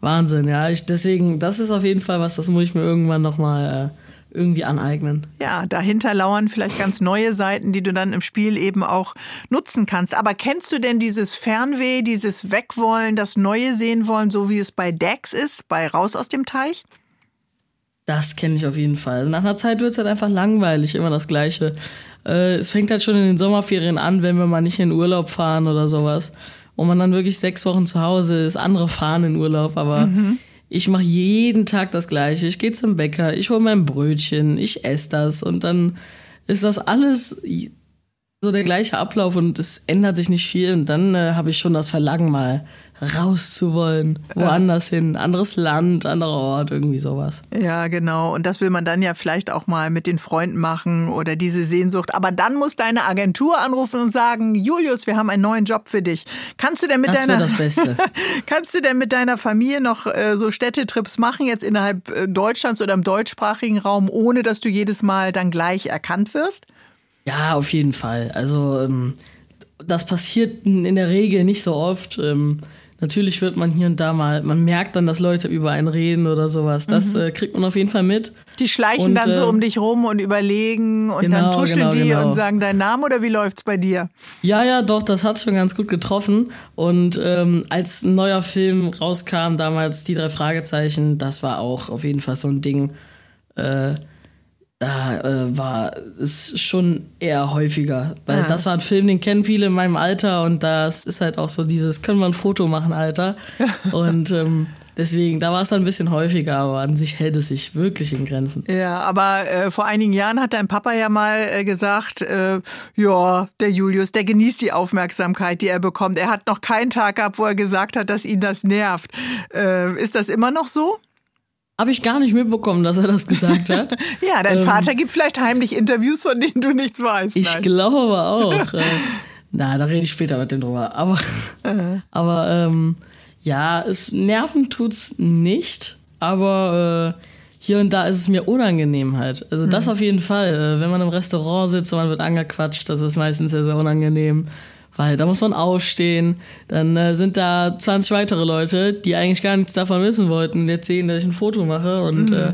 Wahnsinn, ja. Ich, deswegen, das ist auf jeden Fall was, das muss ich mir irgendwann nochmal äh, irgendwie aneignen. Ja, dahinter lauern vielleicht ganz neue Seiten, die du dann im Spiel eben auch nutzen kannst. Aber kennst du denn dieses Fernweh, dieses Wegwollen, das Neue sehen wollen, so wie es bei Dex ist, bei Raus aus dem Teich? Das kenne ich auf jeden Fall. Also nach einer Zeit wird es halt einfach langweilig, immer das Gleiche. Äh, es fängt halt schon in den Sommerferien an, wenn wir mal nicht in Urlaub fahren oder sowas wo man dann wirklich sechs Wochen zu Hause ist. Andere fahren in Urlaub, aber mhm. ich mache jeden Tag das Gleiche. Ich gehe zum Bäcker, ich hole mein Brötchen, ich esse das und dann ist das alles so der gleiche Ablauf und es ändert sich nicht viel. Und dann äh, habe ich schon das Verlangen, mal rauszuwollen, woanders ja. hin, anderes Land, anderer Ort, irgendwie sowas. Ja, genau. Und das will man dann ja vielleicht auch mal mit den Freunden machen oder diese Sehnsucht. Aber dann muss deine Agentur anrufen und sagen, Julius, wir haben einen neuen Job für dich. Kannst du denn mit das deiner das Beste. kannst du denn mit deiner Familie noch äh, so Städtetrips machen jetzt innerhalb äh, Deutschlands oder im deutschsprachigen Raum, ohne dass du jedes Mal dann gleich erkannt wirst? Ja, auf jeden Fall. Also ähm, das passiert in der Regel nicht so oft. Ähm, natürlich wird man hier und da mal, man merkt dann, dass Leute über einen reden oder sowas. Das mhm. äh, kriegt man auf jeden Fall mit. Die schleichen und, dann so äh, um dich rum und überlegen und genau, dann tuscheln genau, die genau. und sagen deinen Namen oder wie läuft's bei dir? Ja, ja, doch, das hat schon ganz gut getroffen. Und ähm, als ein neuer Film rauskam, damals die drei Fragezeichen, das war auch auf jeden Fall so ein Ding. Äh, äh, war es schon eher häufiger. Weil ja. das war ein Film, den kennen viele in meinem Alter und das ist halt auch so dieses, können wir ein Foto machen, Alter. und ähm, deswegen, da war es dann ein bisschen häufiger, aber an sich hält es sich wirklich in Grenzen. Ja, aber äh, vor einigen Jahren hat dein Papa ja mal äh, gesagt, äh, ja, der Julius, der genießt die Aufmerksamkeit, die er bekommt. Er hat noch keinen Tag gehabt, wo er gesagt hat, dass ihn das nervt. Äh, ist das immer noch so? Habe ich gar nicht mitbekommen, dass er das gesagt hat. ja, dein ähm, Vater gibt vielleicht heimlich Interviews, von denen du nichts weißt. Ich glaube auch. äh, na, da rede ich später mit dem drüber. Aber, aber ähm, ja, es nerven tut's nicht, aber äh, hier und da ist es mir unangenehm halt. Also das mhm. auf jeden Fall. Äh, wenn man im Restaurant sitzt und man wird angequatscht, das ist meistens sehr, sehr unangenehm weil da muss man aufstehen. Dann äh, sind da 20 weitere Leute, die eigentlich gar nichts davon wissen wollten und jetzt sehen, dass ich ein Foto mache und mhm. äh,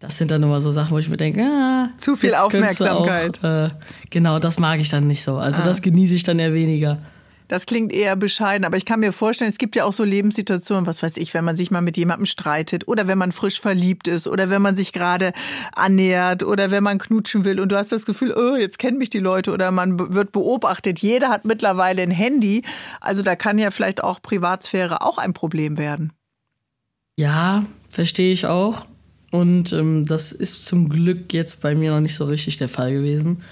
das sind dann immer so Sachen, wo ich mir denke, ah, zu viel Aufmerksamkeit. Auch, äh, genau, das mag ich dann nicht so. Also ah. das genieße ich dann eher weniger. Das klingt eher bescheiden, aber ich kann mir vorstellen, es gibt ja auch so Lebenssituationen, was weiß ich, wenn man sich mal mit jemandem streitet oder wenn man frisch verliebt ist oder wenn man sich gerade annähert oder wenn man knutschen will und du hast das Gefühl, oh, jetzt kennen mich die Leute oder man wird beobachtet. Jeder hat mittlerweile ein Handy, also da kann ja vielleicht auch Privatsphäre auch ein Problem werden. Ja, verstehe ich auch. Und ähm, das ist zum Glück jetzt bei mir noch nicht so richtig der Fall gewesen.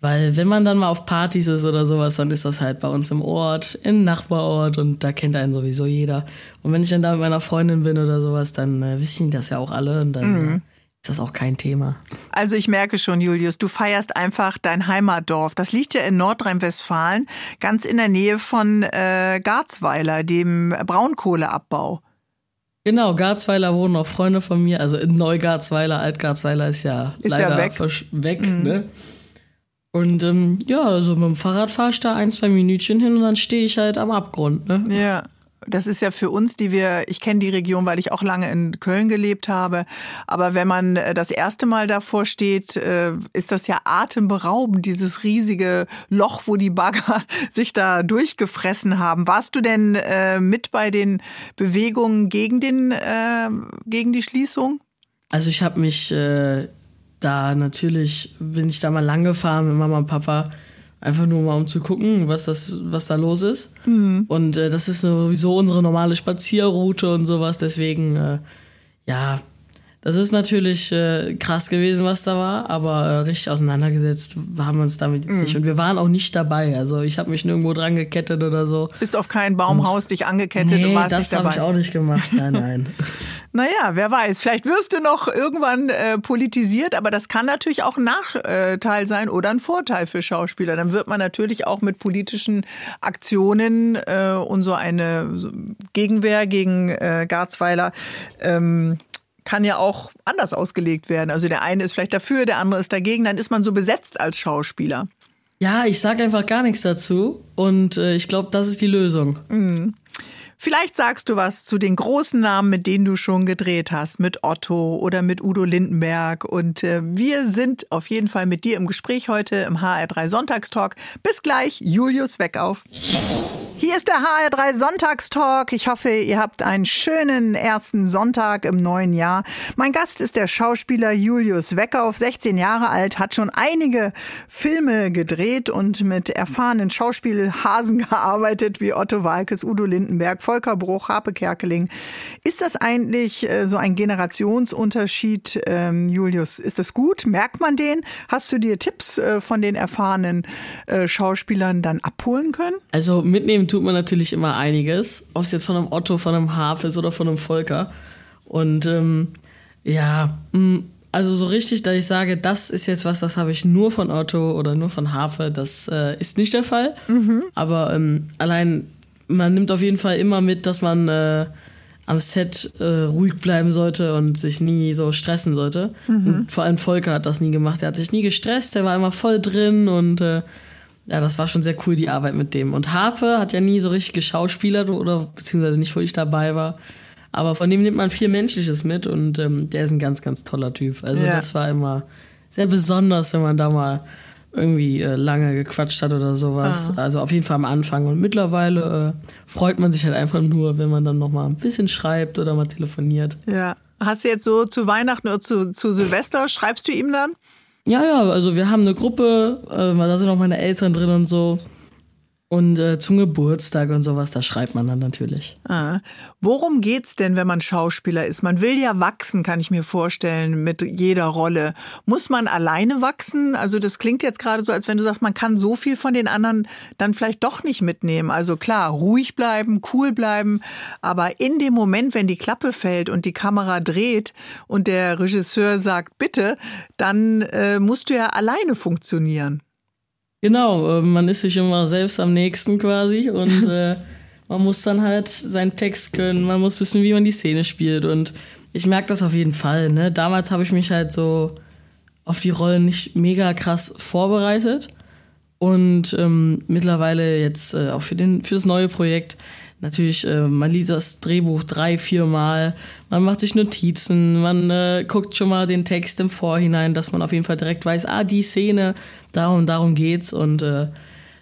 Weil wenn man dann mal auf Partys ist oder sowas, dann ist das halt bei uns im Ort, im Nachbarort und da kennt einen sowieso jeder. Und wenn ich dann da mit meiner Freundin bin oder sowas, dann äh, wissen das ja auch alle und dann mhm. äh, ist das auch kein Thema. Also ich merke schon, Julius, du feierst einfach dein Heimatdorf. Das liegt ja in Nordrhein-Westfalen, ganz in der Nähe von äh, Garzweiler, dem Braunkohleabbau. Genau, Garzweiler wohnen auch Freunde von mir. Also in Neugarzweiler, Altgarzweiler ist ja ist leider ja weg, weg mhm. ne? Und ähm, ja, also mit dem Fahrrad fahre ich da ein, zwei Minütchen hin und dann stehe ich halt am Abgrund. Ne? Ja. Das ist ja für uns, die wir, ich kenne die Region, weil ich auch lange in Köln gelebt habe. Aber wenn man äh, das erste Mal davor steht, äh, ist das ja atemberaubend, dieses riesige Loch, wo die Bagger sich da durchgefressen haben. Warst du denn äh, mit bei den Bewegungen gegen den, gegen die Schließung? Also ich habe mich da natürlich bin ich da mal lang gefahren mit Mama und Papa. Einfach nur mal um zu gucken, was das, was da los ist. Mhm. Und äh, das ist sowieso unsere normale Spazierroute und sowas. Deswegen, äh, ja, das ist natürlich äh, krass gewesen, was da war, aber äh, richtig auseinandergesetzt haben wir uns damit jetzt mhm. nicht. Und wir waren auch nicht dabei. Also ich habe mich nirgendwo dran gekettet oder so. Bist auf kein Baumhaus und dich angekettet nee, und warst das habe ich auch nicht gemacht. Nein, nein. naja, wer weiß. Vielleicht wirst du noch irgendwann äh, politisiert, aber das kann natürlich auch ein Nachteil sein oder ein Vorteil für Schauspieler. Dann wird man natürlich auch mit politischen Aktionen äh, und so eine Gegenwehr gegen äh, Garzweiler ähm, kann ja auch anders ausgelegt werden. Also der eine ist vielleicht dafür, der andere ist dagegen. Dann ist man so besetzt als Schauspieler. Ja, ich sage einfach gar nichts dazu und äh, ich glaube, das ist die Lösung. Mhm. Vielleicht sagst du was zu den großen Namen, mit denen du schon gedreht hast, mit Otto oder mit Udo Lindenberg. Und äh, wir sind auf jeden Fall mit dir im Gespräch heute im HR3 Sonntagstalk. Bis gleich, Julius Weckauf. Hier ist der HR3 Sonntagstalk. Ich hoffe, ihr habt einen schönen ersten Sonntag im neuen Jahr. Mein Gast ist der Schauspieler Julius Weckauf, 16 Jahre alt, hat schon einige Filme gedreht und mit erfahrenen Schauspielhasen gearbeitet, wie Otto Walkes, Udo Lindenberg, Volker Bruch, Harpe Kerkeling. Ist das eigentlich äh, so ein Generationsunterschied, ähm, Julius? Ist das gut? Merkt man den? Hast du dir Tipps äh, von den erfahrenen äh, Schauspielern dann abholen können? Also mitnehmen tut man natürlich immer einiges. Ob es jetzt von einem Otto, von einem Haf ist oder von einem Volker. Und ähm, ja, mm, also so richtig, dass ich sage, das ist jetzt was, das habe ich nur von Otto oder nur von Hafe, das äh, ist nicht der Fall. Mhm. Aber ähm, allein, man nimmt auf jeden Fall immer mit, dass man äh, am Set äh, ruhig bleiben sollte und sich nie so stressen sollte. Mhm. Und vor allem Volker hat das nie gemacht. Er hat sich nie gestresst, der war immer voll drin und äh, ja, das war schon sehr cool, die Arbeit mit dem. Und Harpe hat ja nie so richtig geschauspielert oder beziehungsweise nicht, wo ich dabei war. Aber von dem nimmt man viel Menschliches mit und ähm, der ist ein ganz, ganz toller Typ. Also ja. das war immer sehr besonders, wenn man da mal irgendwie äh, lange gequatscht hat oder sowas. Ah. Also auf jeden Fall am Anfang. Und mittlerweile äh, freut man sich halt einfach nur, wenn man dann noch mal ein bisschen schreibt oder mal telefoniert. Ja. Hast du jetzt so zu Weihnachten oder zu, zu Silvester, schreibst du ihm dann? Ja, ja, also wir haben eine Gruppe, äh, da sind auch meine Eltern drin und so. Und äh, zum Geburtstag und sowas, da schreibt man dann natürlich. Ah. Worum geht's denn, wenn man Schauspieler ist? Man will ja wachsen, kann ich mir vorstellen, mit jeder Rolle. Muss man alleine wachsen? Also das klingt jetzt gerade so, als wenn du sagst, man kann so viel von den anderen dann vielleicht doch nicht mitnehmen. Also klar, ruhig bleiben, cool bleiben, aber in dem Moment, wenn die Klappe fällt und die Kamera dreht und der Regisseur sagt, bitte, dann äh, musst du ja alleine funktionieren. Genau, äh, man ist sich immer selbst am nächsten quasi und äh, man muss dann halt seinen Text können, man muss wissen, wie man die Szene spielt und ich merke das auf jeden Fall. Ne? Damals habe ich mich halt so auf die Rollen nicht mega krass vorbereitet und ähm, mittlerweile jetzt äh, auch für, den, für das neue Projekt natürlich, äh, man liest das Drehbuch drei, vier Mal, man macht sich Notizen, man äh, guckt schon mal den Text im Vorhinein, dass man auf jeden Fall direkt weiß, ah, die Szene, darum, darum geht's und äh,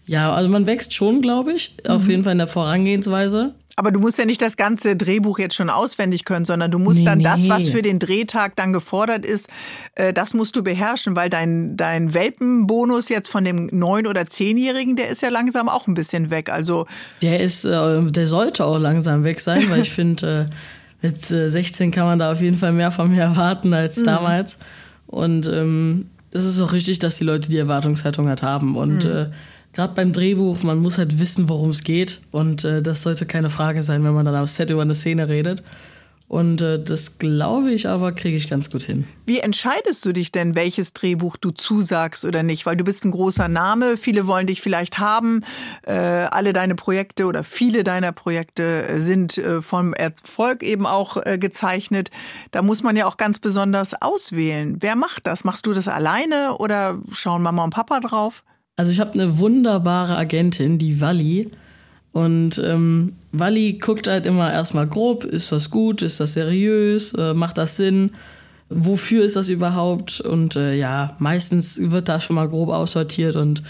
ja, also man wächst schon, glaube ich, mhm. auf jeden Fall in der Vorangehensweise. Aber du musst ja nicht das ganze Drehbuch jetzt schon auswendig können, sondern du musst nee, dann nee. das, was für den Drehtag dann gefordert ist, äh, das musst du beherrschen, weil dein, dein Welpenbonus jetzt von dem neun- oder zehnjährigen, der ist ja langsam auch ein bisschen weg. Also der ist, äh, der sollte auch langsam weg sein, weil ich finde, äh, mit äh, 16 kann man da auf jeden Fall mehr von mir erwarten als mhm. damals. Und ähm, es ist auch richtig, dass die Leute die Erwartungshaltung halt haben. Und mhm. Äh, gerade beim Drehbuch, man muss halt wissen, worum es geht. Und äh, das sollte keine Frage sein, wenn man dann am Set über eine Szene redet. Und äh, das glaube ich aber, kriege ich ganz gut hin. Wie entscheidest du dich denn, welches Drehbuch du zusagst oder nicht? Weil du bist ein großer Name, viele wollen dich vielleicht haben. Äh, alle deine Projekte oder viele deiner Projekte sind äh, vom Erfolg eben auch äh, gezeichnet. Da muss man ja auch ganz besonders auswählen. Wer macht das? Machst du das alleine oder schauen Mama und Papa drauf? Also ich habe eine wunderbare Agentin, die Walli. Und ähm, Wally guckt halt immer erstmal grob, ist das gut, ist das seriös, äh, macht das Sinn, wofür ist das überhaupt? Und äh, ja, meistens wird da schon mal grob aussortiert und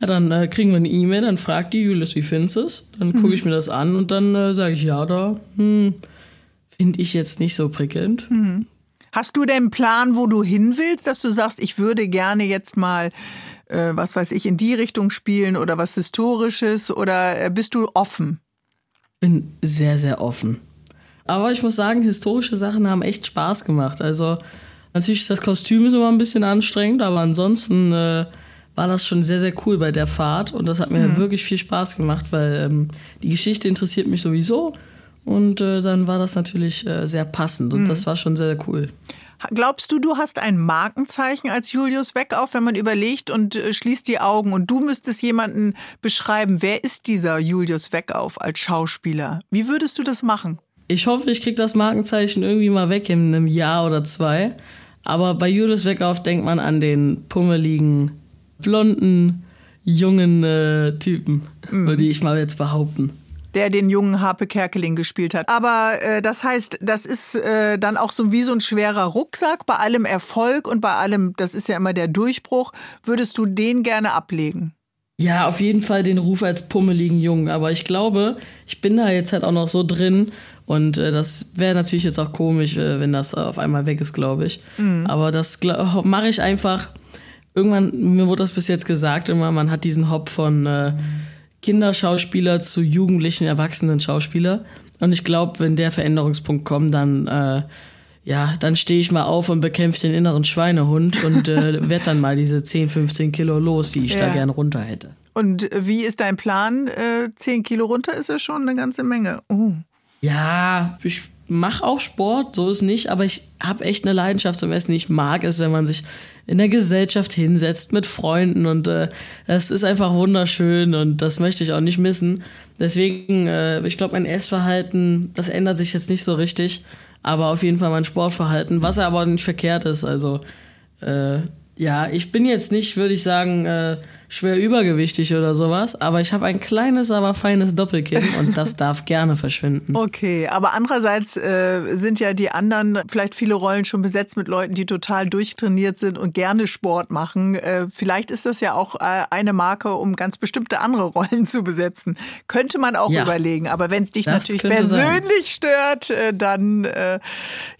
ja, dann äh, kriegen wir eine E-Mail, dann fragt die Julius, wie findest du es? Dann gucke ich mhm. mir das an und dann äh, sage ich ja oder hm, finde ich jetzt nicht so prickelnd. Mhm. Hast du denn einen Plan, wo du hin willst, dass du sagst, ich würde gerne jetzt mal äh, was weiß ich, in die Richtung spielen oder was Historisches oder äh, bist du offen? Bin sehr, sehr offen. Aber ich muss sagen, historische Sachen haben echt Spaß gemacht. Also natürlich ist das Kostüm immer ein bisschen anstrengend, aber ansonsten äh, war das schon sehr, sehr cool bei der Fahrt und das hat mir mhm. wirklich viel Spaß gemacht, weil ähm, die Geschichte interessiert mich sowieso und äh, dann war das natürlich äh, sehr passend und mhm. das war schon sehr, sehr cool. Glaubst du, du hast ein Markenzeichen als Julius Weckauf, wenn man überlegt und äh, schließt die Augen und du müsstest jemanden beschreiben, wer ist dieser Julius Weckauf als Schauspieler? Wie würdest du das machen? Ich hoffe, ich kriege das Markenzeichen irgendwie mal weg in einem Jahr oder zwei. Aber bei Julius Weckauf denkt man an den pummeligen, blonden, jungen äh, Typen, mhm. würde ich mal jetzt behaupten der den jungen Harpe Kerkeling gespielt hat. Aber äh, das heißt, das ist äh, dann auch so wie so ein schwerer Rucksack bei allem Erfolg und bei allem, das ist ja immer der Durchbruch. Würdest du den gerne ablegen? Ja, auf jeden Fall den Ruf als pummeligen Jungen. Aber ich glaube, ich bin da jetzt halt auch noch so drin. Und äh, das wäre natürlich jetzt auch komisch, äh, wenn das auf einmal weg ist, glaube ich. Mhm. Aber das mache ich einfach. Irgendwann, mir wurde das bis jetzt gesagt, immer, man hat diesen Hop von äh, Kinderschauspieler zu jugendlichen, erwachsenen Schauspieler. Und ich glaube, wenn der Veränderungspunkt kommt, dann äh, ja, dann stehe ich mal auf und bekämpfe den inneren Schweinehund und äh, werde dann mal diese 10, 15 Kilo los, die ich ja. da gern runter hätte. Und wie ist dein Plan? Äh, 10 Kilo runter ist ja schon eine ganze Menge. Oh. Ja, ich mache auch Sport, so ist nicht, aber ich habe echt eine Leidenschaft zum Essen. Ich mag es, wenn man sich in der Gesellschaft hinsetzt mit Freunden und äh, das ist einfach wunderschön und das möchte ich auch nicht missen. Deswegen, äh, ich glaube, mein Essverhalten, das ändert sich jetzt nicht so richtig, aber auf jeden Fall mein Sportverhalten, was aber nicht verkehrt ist. Also äh, ja, ich bin jetzt nicht, würde ich sagen, äh, schwer übergewichtig oder sowas, aber ich habe ein kleines, aber feines Doppelkinn und das darf gerne verschwinden. Okay, aber andererseits äh, sind ja die anderen vielleicht viele Rollen schon besetzt mit Leuten, die total durchtrainiert sind und gerne Sport machen. Äh, vielleicht ist das ja auch äh, eine Marke, um ganz bestimmte andere Rollen zu besetzen. Könnte man auch ja, überlegen, aber wenn es dich natürlich persönlich sein. stört, äh, dann äh,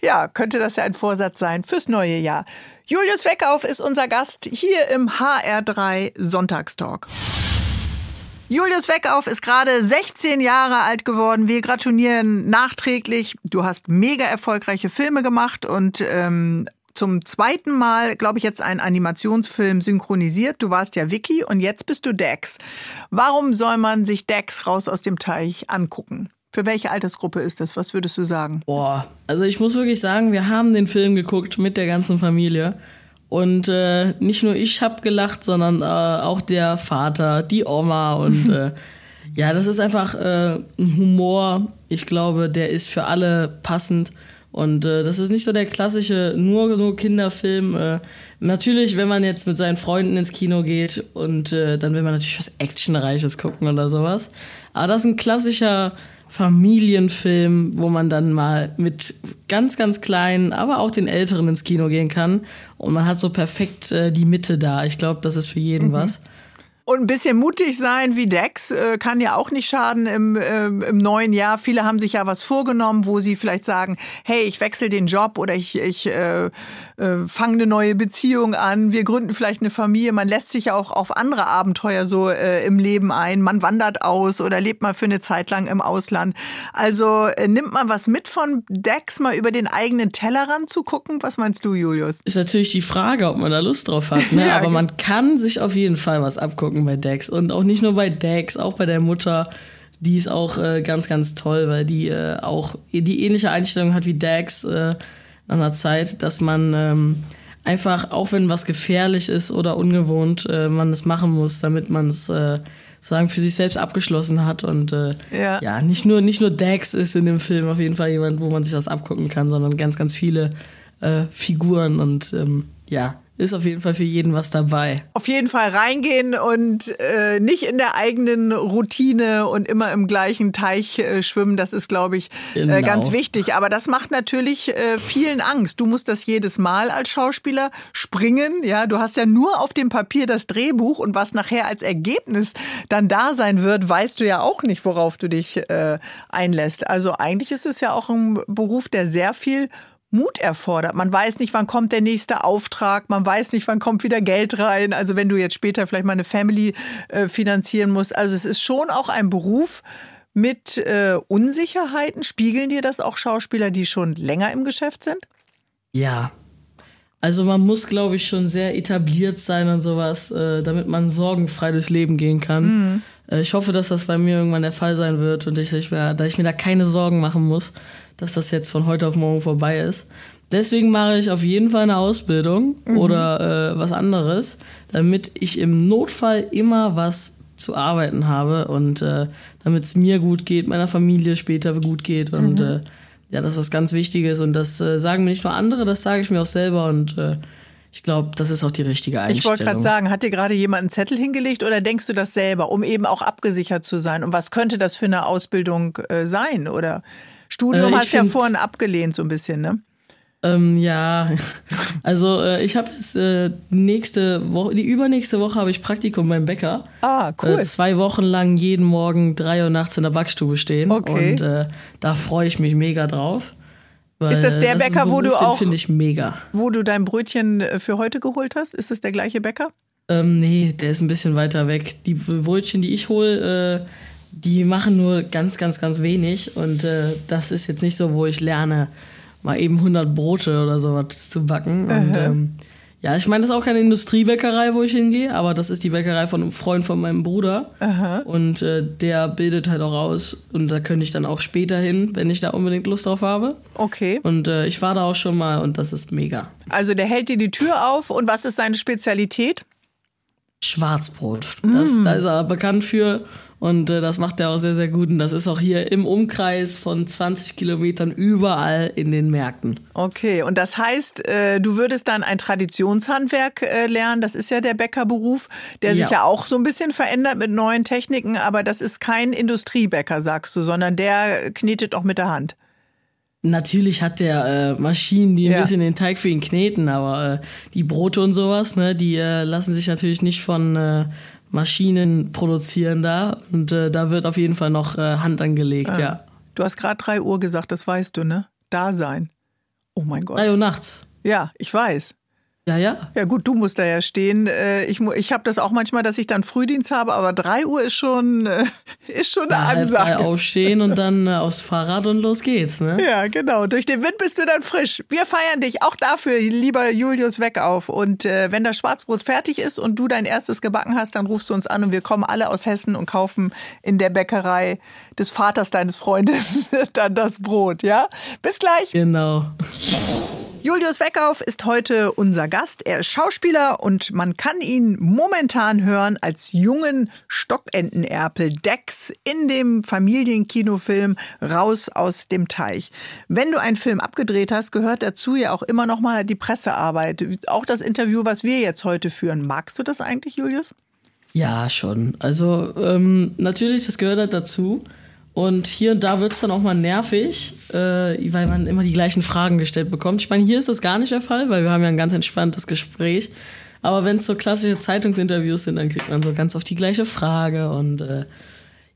ja, könnte das ja ein Vorsatz sein fürs neue Jahr. Julius Weckauf ist unser Gast hier im HR3 Sonntagstalk. Julius Weckauf ist gerade 16 Jahre alt geworden. Wir gratulieren nachträglich. Du hast mega erfolgreiche Filme gemacht und ähm, zum zweiten Mal, glaube ich, jetzt einen Animationsfilm synchronisiert. Du warst ja Vicky und jetzt bist du Dex. Warum soll man sich Dex raus aus dem Teich angucken? Für welche Altersgruppe ist das? Was würdest du sagen? Boah, also ich muss wirklich sagen, wir haben den Film geguckt mit der ganzen Familie. Und äh, nicht nur ich habe gelacht, sondern äh, auch der Vater, die Oma und äh, ja, das ist einfach äh, ein Humor. Ich glaube, der ist für alle passend. Und äh, das ist nicht so der klassische nur, nur Kinderfilm. Äh, natürlich, wenn man jetzt mit seinen Freunden ins Kino geht und dann will man natürlich was Actionreiches gucken oder sowas. Aber das ist ein klassischer Familienfilm, wo man dann mal mit ganz, ganz kleinen, aber auch den Älteren ins Kino gehen kann. Und man hat so perfekt äh, die Mitte da. Ich glaube, das ist für jeden mhm. was. Und ein bisschen mutig sein wie Dex äh, kann ja auch nicht schaden im, äh, im neuen Jahr. Viele haben sich ja was vorgenommen, wo sie vielleicht sagen, hey, ich wechsle den Job oder ich, ich äh, äh, fange eine neue Beziehung an. Wir gründen vielleicht eine Familie. Man lässt sich ja auch auf andere Abenteuer so äh, im Leben ein. Man wandert aus oder lebt mal für eine Zeit lang im Ausland. Also äh, nimmt man was mit von Dex, mal über den eigenen Tellerrand zu gucken? Was meinst du, Julius? Ist natürlich die Frage, ob man da Lust drauf hat. Ne? ja, Aber man kann sich auf jeden Fall was abgucken gucken bei Dex. Und auch nicht nur bei Dex, auch bei der Mutter. Die ist auch äh, ganz, ganz toll, weil die äh, auch die ähnliche Einstellung hat wie Dex äh, nach einer Zeit, dass man ähm, einfach, auch wenn was gefährlich ist oder ungewohnt, äh, man es machen muss, damit man es äh, sagen für sich selbst abgeschlossen hat und äh, ja. ja. nicht nur nicht nur Dax ist in dem Film auf jeden Fall jemand, wo man sich was abgucken kann, sondern ganz ganz viele äh, Figuren und ähm, ja ist auf jeden Fall für jeden was dabei. Auf jeden Fall reingehen und äh, nicht in der eigenen Routine und immer im gleichen Teich äh, schwimmen. Das ist, glaube ich, äh, genau. äh, ganz wichtig. Aber das macht natürlich äh, vielen Angst. Du musst das jedes Mal als Schauspieler springen. Ja, du hast ja nur auf dem Papier das Drehbuch und was nachher als Ergebnis dann da sein wird, weißt du ja auch nicht, worauf du dich äh, einlässt. Also eigentlich ist es ja auch ein Beruf, der sehr viel Mut erfordert. Man weiß nicht, wann kommt der nächste Auftrag, man weiß nicht, wann kommt wieder Geld rein. Also wenn du jetzt später vielleicht mal eine Family äh, finanzieren musst. Also es ist schon auch ein Beruf mit äh, Unsicherheiten. Spiegeln dir das auch Schauspieler, die schon länger im Geschäft sind? Ja. Also man muss, glaube ich, schon sehr etabliert sein und sowas, äh, damit man sorgenfrei durchs Leben gehen kann. Mhm. Äh, ich hoffe, dass das bei mir irgendwann der Fall sein wird und ich, ich mir, dass ich mir da keine Sorgen machen muss dass das jetzt von heute auf morgen vorbei ist. Deswegen mache ich auf jeden Fall eine Ausbildung mhm. oder äh, was anderes, damit ich im Notfall immer was zu arbeiten habe und äh, damit es mir gut geht, meiner Familie später gut geht und mhm. äh, ja, das ist was ganz Wichtiges und das äh, sagen mir nicht nur andere, das sage ich mir auch selber und äh, ich glaube, das ist auch die richtige Einstellung. Ich wollte gerade sagen, hat dir gerade jemand einen Zettel hingelegt oder denkst du das selber, um eben auch abgesichert zu sein? Und was könnte das für eine Ausbildung äh, sein? Oder Studium äh, hast du ja vorhin abgelehnt, so ein bisschen, ne? Ähm, ja, also äh, ich habe jetzt äh, nächste Woche, die übernächste Woche habe ich Praktikum beim Bäcker. Ah, cool. Äh, zwei Wochen lang jeden Morgen drei Uhr nachts in der Backstube stehen. Okay. Und äh, da freue ich mich mega drauf. Ist das der das Bäcker, Beruf, wo du auch, finde ich mega, wo du dein Brötchen äh, für heute geholt hast? Ist das der gleiche Bäcker? Ähm, nee, der ist ein bisschen weiter weg. Die Brötchen, die ich hole, äh, die machen nur ganz, ganz, ganz wenig. Und äh, das ist jetzt nicht so, wo ich lerne, mal eben 100 Brote oder sowas zu backen. Und ähm, ja, ich meine, das ist auch keine Industriebäckerei, wo ich hingehe, aber das ist die Bäckerei von einem Freund von meinem Bruder. Aha. Und äh, der bildet halt auch aus. Und da könnte ich dann auch später hin, wenn ich da unbedingt Lust drauf habe. Okay. Und äh, ich war da auch schon mal und das ist mega. Also der hält dir die Tür auf. Und was ist seine Spezialität? Schwarzbrot. Das, mm. Da ist er bekannt für. Und äh, das macht er auch sehr, sehr gut. Und das ist auch hier im Umkreis von 20 Kilometern überall in den Märkten. Okay, und das heißt, äh, du würdest dann ein Traditionshandwerk äh, lernen. Das ist ja der Bäckerbberuf, der ja. sich ja auch so ein bisschen verändert mit neuen Techniken. Aber das ist kein Industriebäcker, sagst du, sondern der knetet auch mit der Hand. Natürlich hat der äh, Maschinen, die ein ja. bisschen den Teig für ihn kneten, aber äh, die Brote und sowas, ne, die äh, lassen sich natürlich nicht von äh, Maschinen produzieren da und äh, da wird auf jeden Fall noch äh, Hand angelegt, ah. ja. Du hast gerade 3 Uhr gesagt, das weißt du, ne? Da sein. Oh mein Gott. 3 Uhr nachts. Ja, ich weiß. Ja, ja. Ja gut, du musst da ja stehen. Äh, ich, ich habe das auch manchmal, dass ich dann Frühdienst habe, aber 3 Uhr ist schon, äh, ist schon eine ja, Ansage. Halb aufstehen und dann äh, aufs Fahrrad und los geht's, ne? Ja, genau. Durch den Wind bist du dann frisch. Wir feiern dich auch dafür, lieber Julius Weckauf. Und äh, wenn das Schwarzbrot fertig ist und du dein erstes gebacken hast, dann rufst du uns an und wir kommen alle aus Hessen und kaufen in der Bäckerei des Vaters deines Freundes dann das Brot, ja? Bis gleich. Genau. Julius Weckauf ist heute unser Gast. Er ist Schauspieler und man kann ihn momentan hören als jungen Stockentenerpel Dex in dem Familienkinofilm Raus aus dem Teich. Wenn du einen Film abgedreht hast, gehört dazu ja auch immer noch mal die Pressearbeit, auch das Interview, was wir jetzt heute führen. Magst du das eigentlich, Julius? Ja, schon. Also ähm, natürlich, das gehört halt dazu. Und hier und da wird es dann auch mal nervig, äh, weil man immer die gleichen Fragen gestellt bekommt. Ich meine, hier ist das gar nicht der Fall, weil wir haben ja ein ganz entspanntes Gespräch. Aber wenn es so klassische Zeitungsinterviews sind, dann kriegt man so ganz oft die gleiche Frage und äh,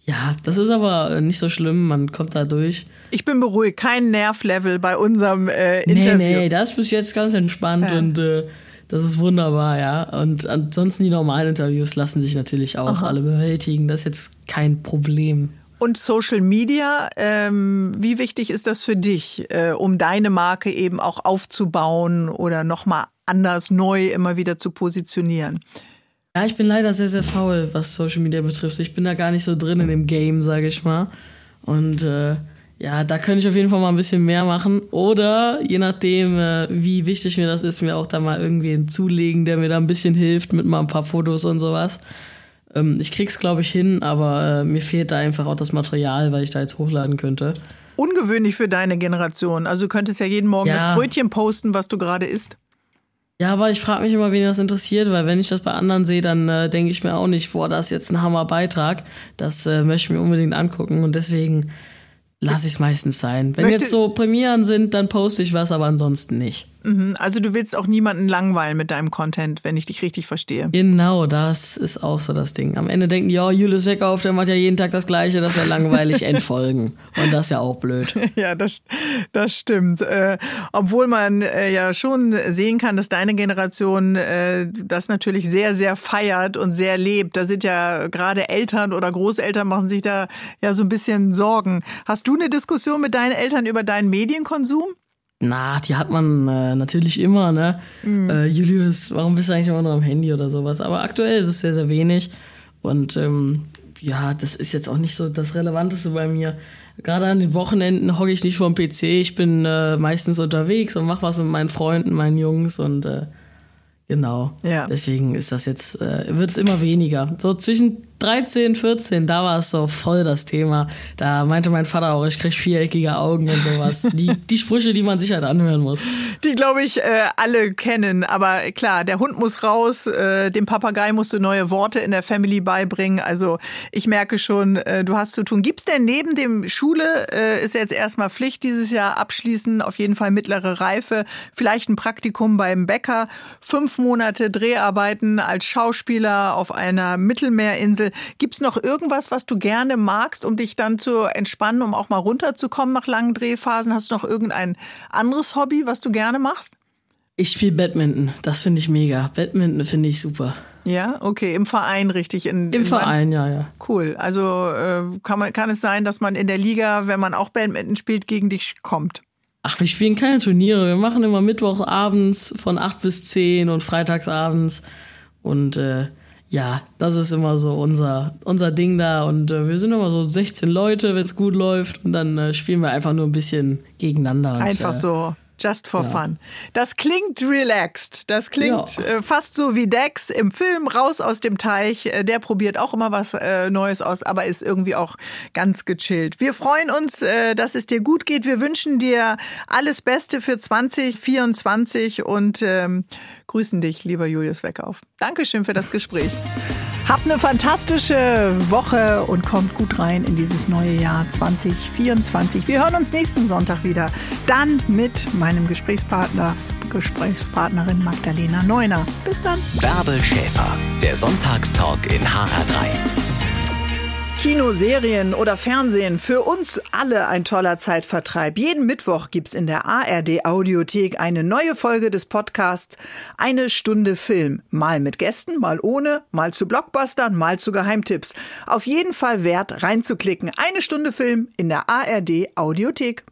ja, das ist aber nicht so schlimm, man kommt da durch. Ich bin beruhigt, kein Nervlevel bei unserem äh, Interview. Nee, nee, das ist bis jetzt ganz entspannt ja. und äh, das ist wunderbar, ja. Und ansonsten die normalen Interviews lassen sich natürlich auch Aha. alle bewältigen. Das ist jetzt kein Problem. Und Social Media, ähm, wie wichtig ist das für dich, äh, um deine Marke eben auch aufzubauen oder nochmal anders neu immer wieder zu positionieren? Ja, ich bin leider sehr, sehr faul, was Social Media betrifft. Ich bin da gar nicht so drin in dem Game, sage ich mal. Und äh, ja, da könnte ich auf jeden Fall mal ein bisschen mehr machen. Oder je nachdem, äh, wie wichtig mir das ist, mir auch da mal irgendwie zulegen, der mir da ein bisschen hilft mit mal ein paar Fotos und sowas. Ähm, ich krieg's, glaube ich, hin, aber äh, mir fehlt da einfach auch das Material, weil ich da jetzt hochladen könnte. Ungewöhnlich für deine Generation. Also du könntest ja jeden Morgen ja. das Brötchen posten, was du gerade isst. Ja, aber ich frage mich immer, wen das interessiert, weil wenn ich das bei anderen sehe, dann äh, denke ich mir auch nicht, boah, das ist jetzt ein Hammerbeitrag. Das äh, möchte ich mir unbedingt angucken und deswegen lasse ich es meistens sein. Wenn Möchte jetzt so Premieren sind, dann poste ich was, aber ansonsten nicht. Mhm. Also du willst auch niemanden langweilen mit deinem Content, wenn ich dich richtig verstehe. Genau, das ist auch so das Ding. Am Ende denken die, ja, Julius Weckauf, der macht ja jeden Tag das Gleiche, das ist ja langweilig, entfolgen. Und das ist ja auch blöd. Ja, das, das stimmt. Äh, obwohl man äh, ja schon sehen kann, dass deine Generation äh, das natürlich sehr, sehr feiert und sehr lebt. Da sind ja gerade Eltern oder Großeltern machen sich da ja so ein bisschen Sorgen. Hast du eine Diskussion mit deinen Eltern über deinen Medienkonsum? Na, die hat man äh, natürlich immer, ne? Mhm. Äh, Julius, warum bist du eigentlich immer noch am Handy oder sowas? Aber aktuell ist es sehr, sehr wenig. Und ähm, ja, das ist jetzt auch nicht so das Relevanteste bei mir. Gerade an den Wochenenden hocke ich nicht vor dem PC. Ich bin äh, meistens unterwegs und mache was mit meinen Freunden, meinen Jungs und äh, genau. Ja. Deswegen ist das jetzt, äh, wird es immer weniger. So zwischen 13, 14, da war es so voll das Thema. Da meinte mein Vater auch, ich krieg viereckige Augen und sowas. Die, die Sprüche, die man sich halt anhören muss. Die, glaube ich, äh, alle kennen. Aber klar, der Hund muss raus, äh, dem Papagei musst du neue Worte in der Family beibringen. Also ich merke schon, äh, du hast zu tun. Gibt's denn neben dem Schule, äh, ist jetzt erstmal Pflicht dieses Jahr abschließen, auf jeden Fall mittlere Reife, vielleicht ein Praktikum beim Bäcker, fünf Monate Dreharbeiten als Schauspieler auf einer Mittelmeerinsel. Gibt es noch irgendwas, was du gerne magst, um dich dann zu entspannen, um auch mal runterzukommen nach langen Drehphasen? Hast du noch irgendein anderes Hobby, was du gerne machst? Ich spiele Badminton. Das finde ich mega. Badminton finde ich super. Ja, okay, im Verein richtig. In, Im in Verein, ja, ja. Cool. Also äh, kann, man, kann es sein, dass man in der Liga, wenn man auch Badminton spielt, gegen dich kommt? Ach, wir spielen keine Turniere. Wir machen immer Mittwochabends von 8 bis 10 und freitagsabends. Und äh, ja, das ist immer so unser, unser Ding da. Und äh, wir sind immer so 16 Leute, wenn es gut läuft. Und dann äh, spielen wir einfach nur ein bisschen gegeneinander. Einfach und, äh, so. Just for ja. fun. Das klingt relaxed. Das klingt ja. äh, fast so wie Dex im Film Raus aus dem Teich. Äh, der probiert auch immer was äh, Neues aus, aber ist irgendwie auch ganz gechillt. Wir freuen uns, dass es dir gut geht. Wir wünschen dir alles Beste für 2024 und ähm, grüßen dich, lieber Julius Weckauf. Dankeschön für das Gespräch. Habt eine fantastische Woche und kommt gut rein in dieses neue Jahr 2024. Wir hören uns nächsten Sonntag wieder. Dann mit meinem Gesprächspartner, Gesprächspartnerin Magdalena Neuner. Bis dann. Bärbel Schäfer, der Sonntagstalk in HR3. Kino, Serien oder Fernsehen, für uns alle ein toller Zeitvertreib. Jeden Mittwoch gibt's in der ARD Audiothek eine neue Folge des Podcasts Eine Stunde Film. Mal mit Gästen, mal ohne, mal zu Blockbustern, mal zu Geheimtipps. Auf jeden Fall wert reinzuklicken. Eine Stunde Film in der ARD Audiothek.